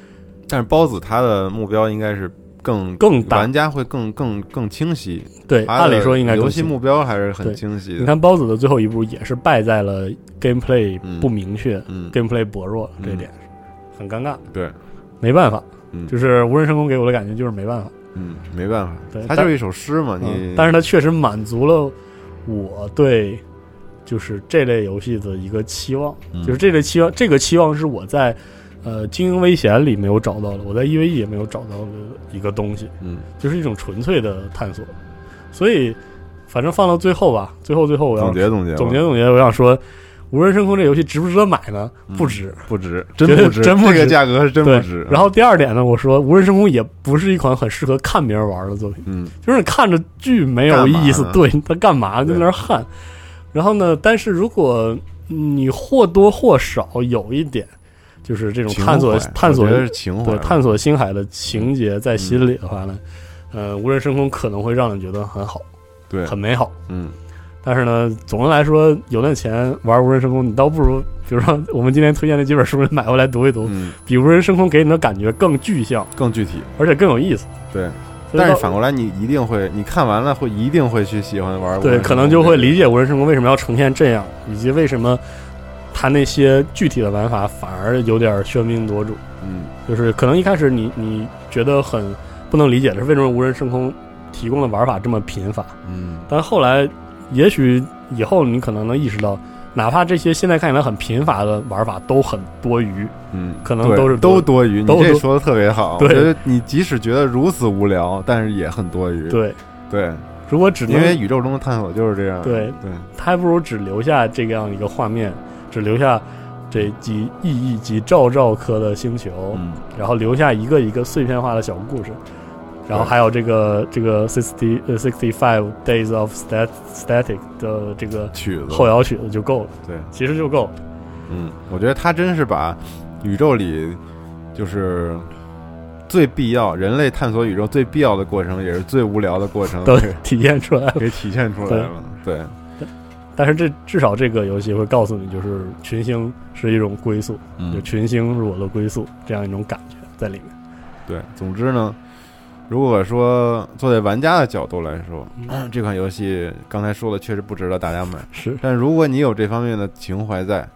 但是包子他的目标应该是更更大，玩家会更更更清晰。对，按理说应该游戏目标还是很清晰。你看包子的最后一步也是败在了 gameplay 不明确，gameplay 薄弱这一点，很尴尬。对，没办法，就是无人深空给我的感觉就是没办法。嗯，没办法。对，它就是一首诗嘛，你。但是它确实满足了我对就是这类游戏的一个期望，就是这类期望，这个期望是我在。呃，经营危险里没有找到的，我在 EVE 也没有找到的一个东西，嗯，就是一种纯粹的探索。所以，反正放到最后吧，最后最后我要总结总结总结总结，我想说，无人深空这游戏值不值得买呢？不值，不值，真不值，真不值，这个价格是真不值。然后第二点呢，我说无人深空也不是一款很适合看别人玩的作品，嗯，就是你看着巨没有意思，对他干嘛在那儿焊？然后呢，但是如果你或多或少有一点。就是这种探索探索对探索星海的情节在心里的话呢，呃，无人升空可能会让你觉得很好，对，很美好，嗯。但是呢，总的来说，有那钱玩无人升空，你倒不如，比如说我们今天推荐那几本书，你买回来读一读，比无人升空给你的感觉更具象、更具体，而且更有意思。对，但是反过来，你一定会，你看完了会一定会去喜欢玩。对，可能就会理解无人升空为什么要呈现这样，以及为什么。他那些具体的玩法反而有点喧宾夺主，嗯，就是可能一开始你你觉得很不能理解的是为什么无人升空提供的玩法这么贫乏，嗯，但后来也许以后你可能能意识到，哪怕这些现在看起来很贫乏的玩法都很多余，嗯，可能都是都多余。你这说的特别好，我觉得你即使觉得如此无聊，但是也很多余。对。对，如果只因为宇宙中的探索就是这样，对。对，他还不如只留下这样一个画面。只留下这几亿亿几兆兆颗的星球，然后留下一个一个碎片化的小故事，然后还有这个这个 sixty 呃 sixty five days of stat static 的这个曲子后摇曲子就够了。对，其实就够了。嗯，我觉得他真是把宇宙里就是最必要人类探索宇宙最必要的过程，也是最无聊的过程，都体现出来了，给体现出来了。对。但是这至少这个游戏会告诉你，就是群星是一种归宿，就群星是我的归宿，这样一种感觉在里面。对，总之呢，如果说坐在玩家的角度来说，这款游戏刚才说的确实不值得大家买。是，但如果你有这方面的情怀在，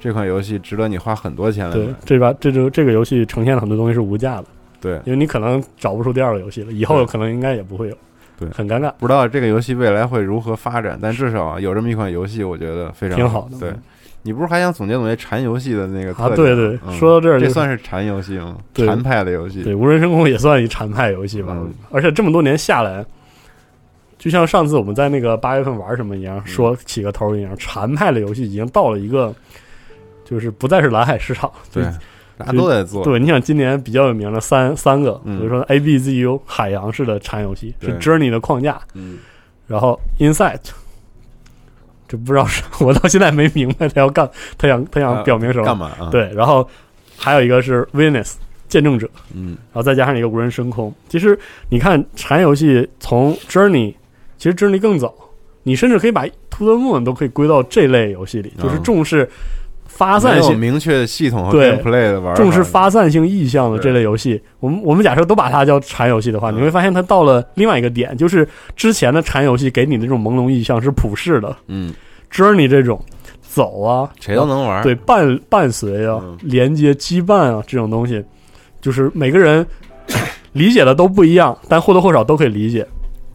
这款游戏值得你花很多钱来买。对，这把这就这个游戏呈现了很多东西是无价的。对，因为你可能找不出第二个游戏了，以后可能应该也不会有。对，很尴尬，不知道这个游戏未来会如何发展，但至少有这么一款游戏，我觉得非常挺好的。对，你不是还想总结总结禅游戏的那个？啊，对对，说到这儿，这算是禅游戏吗？禅派的游戏，对，无人深空也算一禅派游戏吧。而且这么多年下来，就像上次我们在那个八月份玩什么一样，说起个头一样，禅派的游戏已经到了一个，就是不再是蓝海市场。对。大家都在做。对，你想今年比较有名的三三个，比如说 A B Z U 海洋式的产游戏是 Journey 的框架，嗯，然后 Inside 这不知道是 我到现在没明白他要干，他想他想表明什么干嘛？对，然后还有一个是 Witness 见证者，嗯，然后再加上一个无人深空。其实你看禅游戏从 Journey，其实 Journey 更早。你甚至可以把 To the Moon 都可以归到这类游戏里，就是重视发散性、明确的系统和 gameplay 的玩，重视发散性意向的这类游戏。我们我们假设都把它叫禅游戏的话，你会发现它到了另外一个点，就是之前的禅游戏给你的这种朦胧意象是普世的，嗯，Journey 这种走啊，谁都能玩，对，伴伴随啊，连接羁绊啊，这种东西，就是每个人理解的都不一样，但或多或少都可以理解，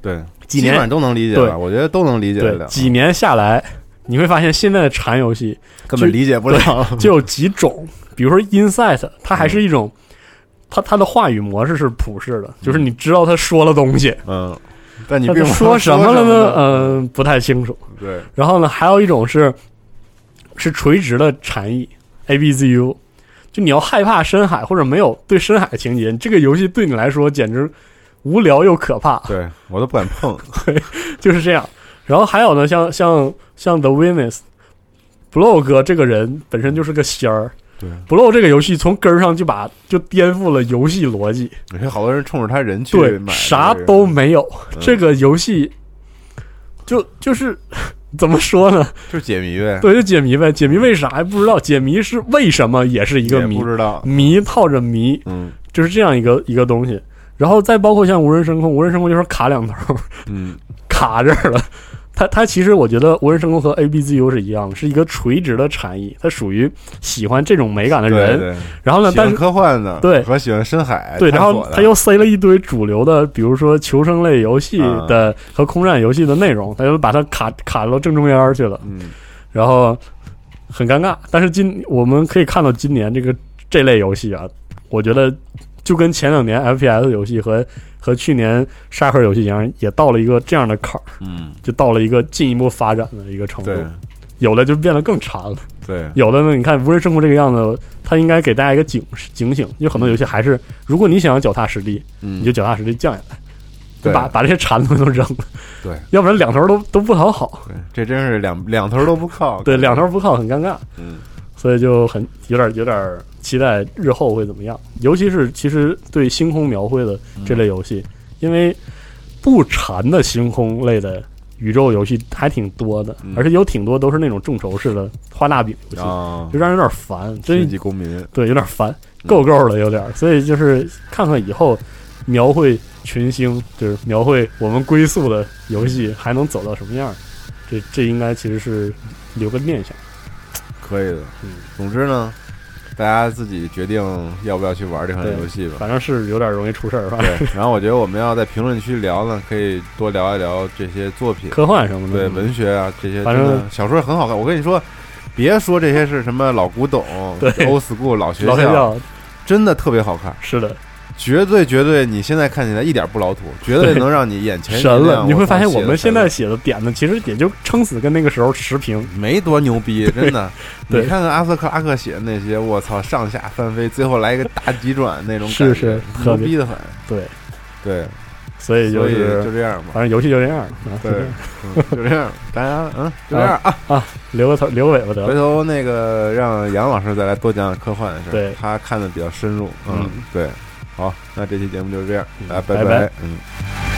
对。几年都能理解了，我觉得都能理解了。几年下来，你会发现现在的禅游戏根本理解不了，就有几种。比如说 Insight，它还是一种，它它的话语模式是普世的，就是你知道他说了东西，嗯，但你并说什么了呢？嗯，不太清楚。对。然后呢，还有一种是是垂直的禅意，A B Z U，就你要害怕深海或者没有对深海情节，这个游戏对你来说简直。无聊又可怕，对我都不敢碰，对，就是这样。然后还有呢，像像像 The Witness，Blow 哥这个人本身就是个仙儿，对，Blow 这个游戏从根儿上就把就颠覆了游戏逻辑。而且好多人冲着他人去买，啥都没有。这个游戏就就是怎么说呢？就解谜呗，对，就解谜呗。解谜为啥还不知道？解谜是为什么也是一个谜，不知道谜套着谜，嗯，就是这样一个一个东西。然后再包括像无人升空，无人升空就是卡两头，嗯，卡这儿了。它它其实我觉得无人深空和 A B Z U 是一样的，是一个垂直的产业。它属于喜欢这种美感的人。然后呢，但是科幻的对和喜欢深海对，然后他又塞了一堆主流的，比如说求生类游戏的和空战游戏的内容，他就把它卡卡到正中间去了。嗯，然后很尴尬。但是今我们可以看到今年这个这类游戏啊，我觉得。就跟前两年 FPS 游戏和和去年沙盒游戏一样，也到了一个这样的坎儿，嗯，就到了一个进一步发展的一个程度。有的就变得更馋了。对，有的呢，你看无人生活这个样子，它应该给大家一个警警醒。有很多游戏还是，如果你想要脚踏实地，你就脚踏实地降下来，对，把把这些馋东西都扔了。对，要不然两头都都不讨好。对，这真是两两头都不靠。对，两头不靠很尴尬。嗯，所以就很有点有点。期待日后会怎么样？尤其是其实对星空描绘的这类游戏，因为不馋的星空类的宇宙游戏还挺多的，而且有挺多都是那种众筹式的画大饼游戏，就让人有点烦。真级公民对，有点烦，够够的有点。所以就是看看以后描绘群星，就是描绘我们归宿的游戏还能走到什么样？这这应该其实是留个念想。可以的，嗯，总之呢。大家自己决定要不要去玩这款游戏吧。反正是有点容易出事儿吧，对。然后我觉得我们要在评论区聊呢，可以多聊一聊这些作品，科幻什么的，对，文学啊这些。反正小说很好看。我跟你说，别说这些是什么老古董，对，old school 老学校，真的特别好看。是的。绝对绝对，你现在看起来一点不老土，绝对能让你眼前神了。你会发现，我们现在写的点子其实也就撑死跟那个时候持平，没多牛逼，真的。你看看阿瑟克拉克写的那些，我操，上下翻飞，最后来一个大急转那种，是是牛逼的很。对对，所以就是就这样吧，反正游戏就这样。对，就这样，大家嗯，就这样啊啊，留个头，留个尾巴得。回头那个让杨老师再来多讲讲科幻的事，对他看的比较深入。嗯，对。好，那这期节目就是这样，来，拜拜，嗯。